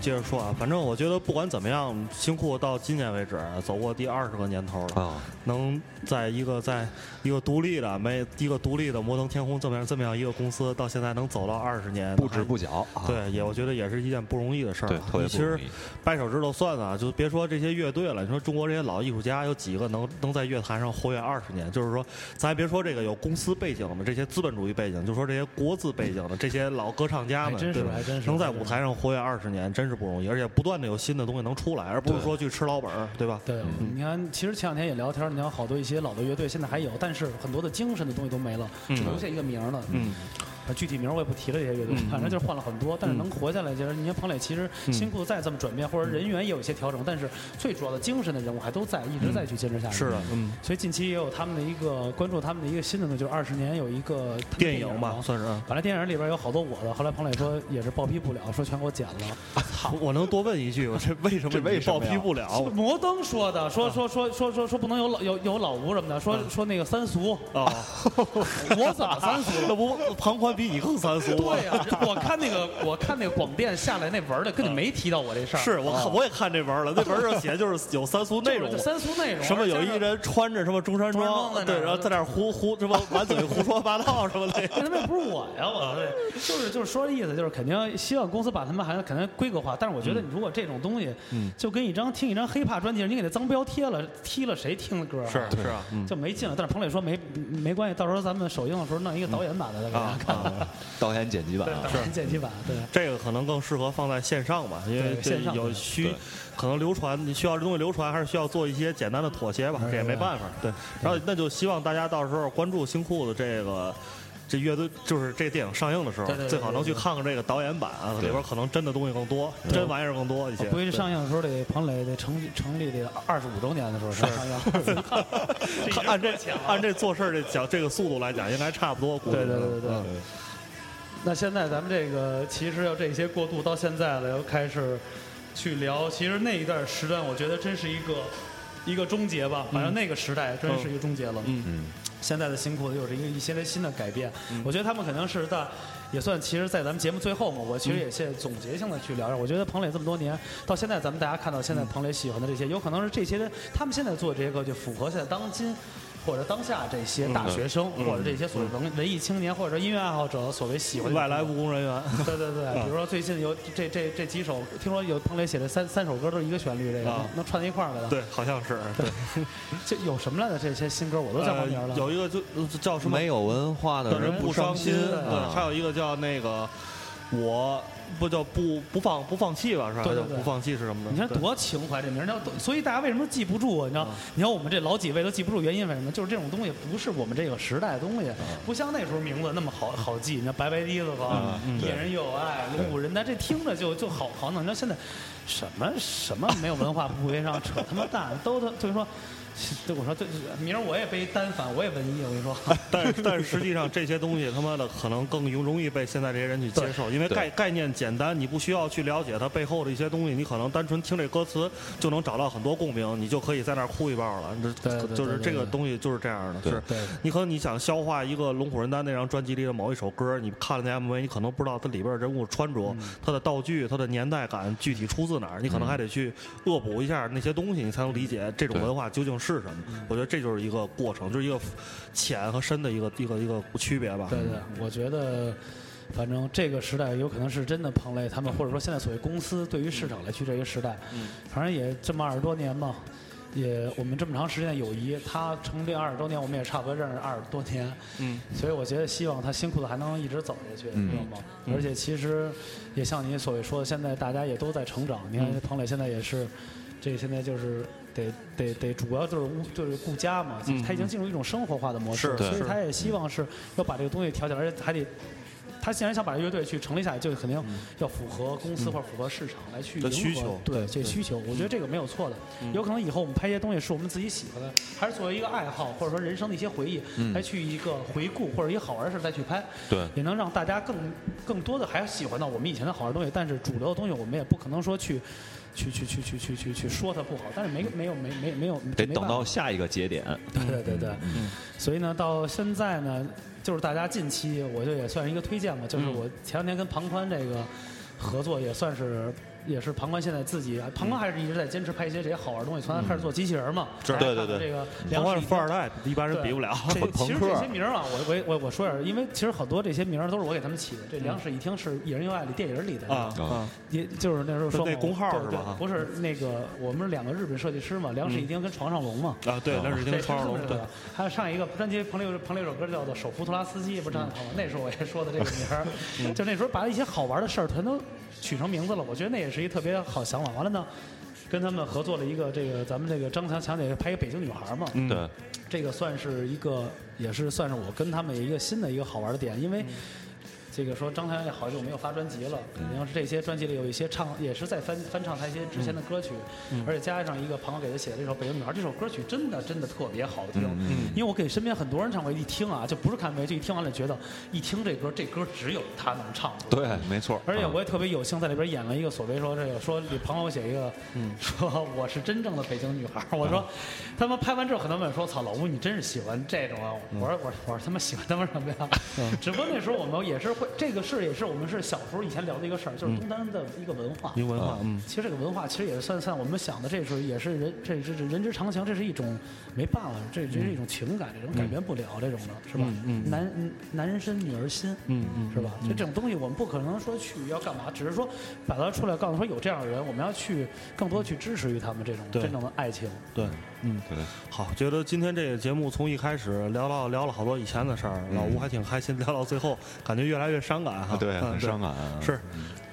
接着说啊。反正我觉得不管怎么样，新裤到今年为止走过第二十个年头了，啊能在一个在一个独立的没一个独立的摩登天空这么样这么样一个公司，到现在能走到二十年，不止不脚。对，也我觉得也是一件不容易的事儿。对，特别其实掰手指头算啊，就别说这些乐队了。你说中国这些老艺术家有几个能能在乐坛上活跃二十年？就是说，咱别说这个有公司背景的这些资本主义背景，就说这些国字背景的这些老歌唱家们，真是还真是能在舞台上活跃二十。年真真是不容易，而且不断的有新的东西能出来，而不是说去吃老本儿，对吧？对，你看，其实前两天也聊天，你看好多一些老的乐队现在还有，但是很多的精神的东西都没了，只留下一个名了。嗯。具体名我也不提了，这些乐队，反正就是换了很多，但是能活下来，就是你看彭磊，其实辛苦再这么转变，或者人员也有一些调整，但是最主要的精神的人物还都在，一直在去坚持下去。是的，嗯。所以近期也有他们的一个关注，他们的一个新的呢，就是二十年有一个电影嘛，算是。本来电影里边有好多我的，后来彭磊说也是报批不了，说全给我剪了。操！我能多问一句，我这为什么为报批不了？摩登说的，说说说说说说不能有老有有老吴什么的，说说那个三俗啊。我怎么三俗？那不庞宽比你更三俗。对呀，我看那个，我看那个广电下来那文的，根本没提到我这事儿。是我看我也看这文了，那文上写的就是有三俗内容。三俗内容。什么有一人穿着什么中山装，对，然后在那胡胡什么满嘴胡说八道什么的。那他妈不是我呀，我对，就是就是说的意思，就是肯定希望公司把他们还肯定规格化。但是我觉得，你如果这种东西，就跟一张听一张黑怕专辑，你给那脏标贴了，踢了谁听的歌？是是啊，就没劲了。但是彭磊说没没关系，到时候咱们首映的时候弄一个导演版的给大家看。导演剪辑版。啊，导演剪辑版，对，这个可能更适合放在线上吧，因为线上有需，可能流传，你需要这东西流传，还是需要做一些简单的妥协吧，这也没办法，对。然后那就希望大家到时候关注新裤子这个这乐队，就是这电影上映的时候，最好能去看看这个导演版，里边可能真的东西更多，真玩意儿更多一些。估计上映的时候得彭磊得成成立得二十五周年的时候上映。按这按这做事这讲这个速度来讲，应该差不多。对对对对。那现在咱们这个其实要这些过渡到现在了，要开始去聊。其实那一段时段，我觉得真是一个一个终结吧。反正那个时代真是一个终结了。嗯嗯。现在的新裤子又是一个一些新的改变。我觉得他们肯定是在也算，其实，在咱们节目最后嘛，我其实也现总结性的去聊聊。我觉得彭磊这么多年到现在，咱们大家看到现在彭磊喜欢的这些，有可能是这些人他们现在做这些歌就符合现在当今。或者当下这些大学生，或者这些所谓文文艺青年，或者说音乐爱好者，所谓喜欢外来务工人 员。对对对，比如说最近有这这这几首，听说有彭磊写的三三首歌都是一个旋律，这个能串在一块儿来的。对，好像是。对，这有什么来的？这些新歌我都叫不名了。有一个就叫什么？没有文化的人不伤心。对，还有一个叫那个我。不叫不不放不放弃吧，是吧？对对不放弃是什么的？你看多情怀这名儿，叫所以大家为什么记不住？你知道？你看我们这老几位都记不住，原因为什么？就是这种东西不是我们这个时代的东西，不像那时候名字那么好好记。你看白白堤子吧，野人有爱，龙虎人丹，这听着就就好好弄。你知道现在什么什么没有文化不悲伤，扯他妈蛋，都他就是说。对 我说，这明儿我也背单反，我也文艺。我跟你说，但但是实际上这些东西他妈的可能更容容易被现在这些人去接受，因为概概念简单，你不需要去了解它背后的一些东西，你可能单纯听这歌词就能找到很多共鸣，你就可以在那儿哭一爆了。这就是这个东西就是这样的。是，你可能你想消化一个龙虎人丹那张专辑里的某一首歌，你看了那 MV，你可能不知道它里边人物穿着、它的道具、它的年代感具体出自哪儿，你可能还得去恶补一下那些东西，你才能理解这种文化究竟是。是什么？我觉得这就是一个过程，就是一个浅和深的一个一个一个区别吧。对对，我觉得反正这个时代有可能是真的彭磊他们，或者说现在所谓公司对于市场来去这个时代，反正也这么二十多年嘛，也我们这么长时间的友谊，他成立二十周年，我们也差不多认识二十多年。嗯，所以我觉得希望他辛苦的还能一直走下去，知道吗？而且其实也像您所谓说的，现在大家也都在成长。你看彭磊现在也是，这现在就是。得得得，主要就是屋就是顾家嘛，他已经进入一种生活化的模式，所以他也希望是要把这个东西调起来，而且还得，他既然想把这乐队去成立下来，就肯定要符合公司或者符合市场来去迎合，对这需求，我觉得这个没有错的。有可能以后我们拍一些东西是我们自己喜欢的，还是作为一个爱好或者说人生的一些回忆来去一个回顾或者一个好玩的事再去拍，对，也能让大家更更多的还喜欢到我们以前的好玩东西，但是主流的东西我们也不可能说去。去去去去去去去说他不好，但是没没有没没没有得等到下一个节点。对对对对，所以呢，到现在呢，就是大家近期，我就也算是一个推荐吧，就是我前两天跟庞宽这个合作，也算是。也是庞宽现在自己，庞宽还是一直在坚持拍一些这些好玩的东西。从他开始做机器人嘛，对对对，这个庞宽是富二代，一般人比不了。这其实这些名啊，我我我我说点，因为其实很多这些名都是我给他们起的。这两室一厅是《一人又爱》里电影里的啊，也就是那时候说那工号是吧？不是那个，我们两个日本设计师嘛，两室一厅跟床上龙嘛。啊，对，两室一厅床上龙。对，还有上一个专辑，彭磊彭磊有首歌叫做《手扶拖拉司机》，不是张小鹏吗？那时候我也说的这个名，就那时候把一些好玩的事儿全都取成名字了。我觉得那也是。一特别好想法。完了呢，跟他们合作了一个这个咱们这个张强强姐拍一个北京女孩嘛，对，这个算是一个也是算是我跟他们一个新的一个好玩的点，因为。这个说张也好久没有发专辑了，肯定是这些专辑里有一些唱，也是在翻翻唱他一些之前的歌曲，而且加上一个朋友给他写的这首《北京女孩》，这首歌曲真的真的特别好听。因为我给身边很多人唱过，一听啊，就不是看没，就一听完了觉得，一听这歌，这歌只有他能唱。对，没错。而且我也特别有幸在里边演了一个所谓说这个说李朋友写一个，说我是真正的北京女孩。我说，他们拍完之后很多人说，操，老吴你真是喜欢这种啊？我说我我说他妈喜欢他们什么呀？只不过那时候我们也是会。这个事也是我们是小时候以前聊的一个事儿，就是东单的一个文化。一个文化，嗯。其实这个文化其实也算算我们想的，这是也是人，这这人之常情，这是一种没办法，这这是一种情感，这种改变不了这种的，是吧？嗯男男人身，女儿心，嗯嗯，是吧？就这种东西，我们不可能说去要干嘛，只是说把它出来，告诉说有这样的人，我们要去更多去支持于他们这种真正的爱情。对，嗯，对。好，觉得今天这个节目从一开始聊到聊了好多以前的事儿，老吴还挺开心，聊到最后感觉越来越伤感哈。对，很伤感。是。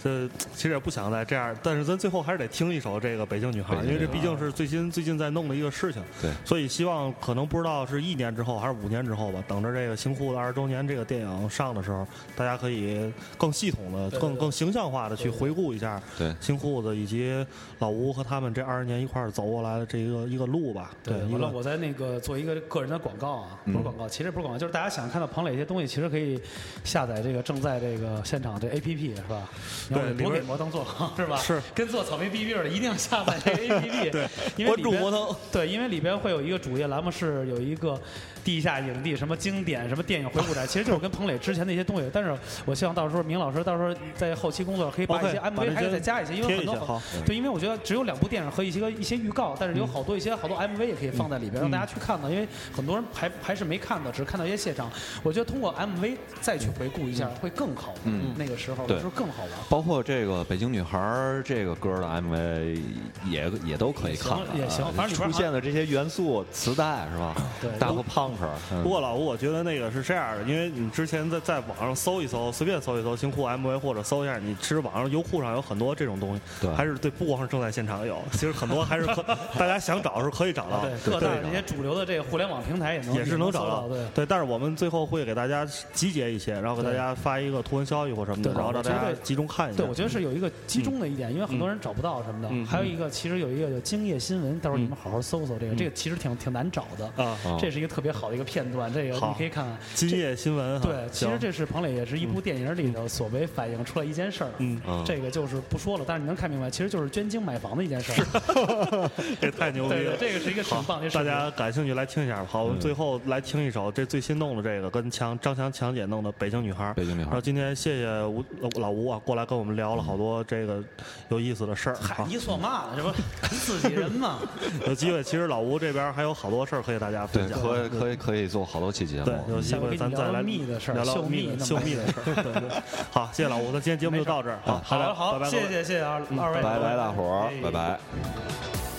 这其实也不想再这样，但是咱最后还是得听一首这个《北京女孩》，因为这毕竟是最新最近在弄的一个事情。对，所以希望可能不知道是一年之后还是五年之后吧，等着这个《新裤子二十周年》这个电影上的时候，大家可以更系统的、更更形象化的去回顾一下对新裤子以及老吴和他们这二十年一块儿走过来的这一个一个路吧。对，完了我在那个做一个个人的广告啊，不是广告，其实不是广告，就是大家想看到彭磊一些东西，其实可以下载这个正在这个现场这 APP 是吧？对，多给摩登。做 是吧？是跟做草莓 BB 的，一定要下载这个 APP。对，关注摩登。对，因为里边会有一个主页栏目，是有一个地下影帝什么经典什么电影回顾展，其实就是跟彭磊之前那些东西。但是我希望到时候明老师到时候在后期工作可以把一些 MV 还得再加一些，因为很多对，因为我觉得只有两部电影和一些个一些预告，但是有好多一些好多 MV 也可以放在里边让大家去看的，因为很多人还还是没看的，只是看到一些现场。我觉得通过 MV 再去回顾一下会更好。嗯，那个时候就是更好玩。包括这个北京。女孩这个歌的 MV 也也都可以看，也行，反正出现的这些元素，磁带是吧？对，大和胖子。不过老吴，我觉得那个是这样的，因为你之前在在网上搜一搜，随便搜一搜新裤 MV 或者搜一下，你其实网上优酷上有很多这种东西，对，还是对，不光是正在现场有，其实很多还是可 大家想找是可以找到，对，各大这些主流的这个互联网平台也能也是能找到，对，对。但是我们最后会给大家集结一些，然后给大家发一个图文消息或什么的，然后让大家集中看一下。对，我觉得是有一个集中的一点，因为很多人找不到什么的。还有一个，其实有一个叫今夜新闻，到时候你们好好搜搜这个，这个其实挺挺难找的啊。这是一个特别好的一个片段，这个你可以看看今夜新闻。对，其实这是彭磊也是一部电影里头所谓反映出来一件事儿。嗯，这个就是不说了，但是你能看明白，其实就是捐精买房的一件事儿。这太牛逼了！这个是一个挺棒的事大家感兴趣来听一下。好，我们最后来听一首这最新弄的这个跟强张强强姐弄的《北京女孩》。北京女孩。然后今天谢谢吴老吴啊，过来跟我们聊了好多这个有意思的事儿。嗨，你说嘛呢？这不自己人嘛？有机会，其实老吴这边还有好多事儿可以大家分享。可以可以可以做好多期节目。对，有机会咱再来密的事儿，秀密秀密的事儿。好，谢谢老吴，那今天节目就到这儿。好，好，好，谢谢谢谢二二位，拜拜，大伙儿，拜拜。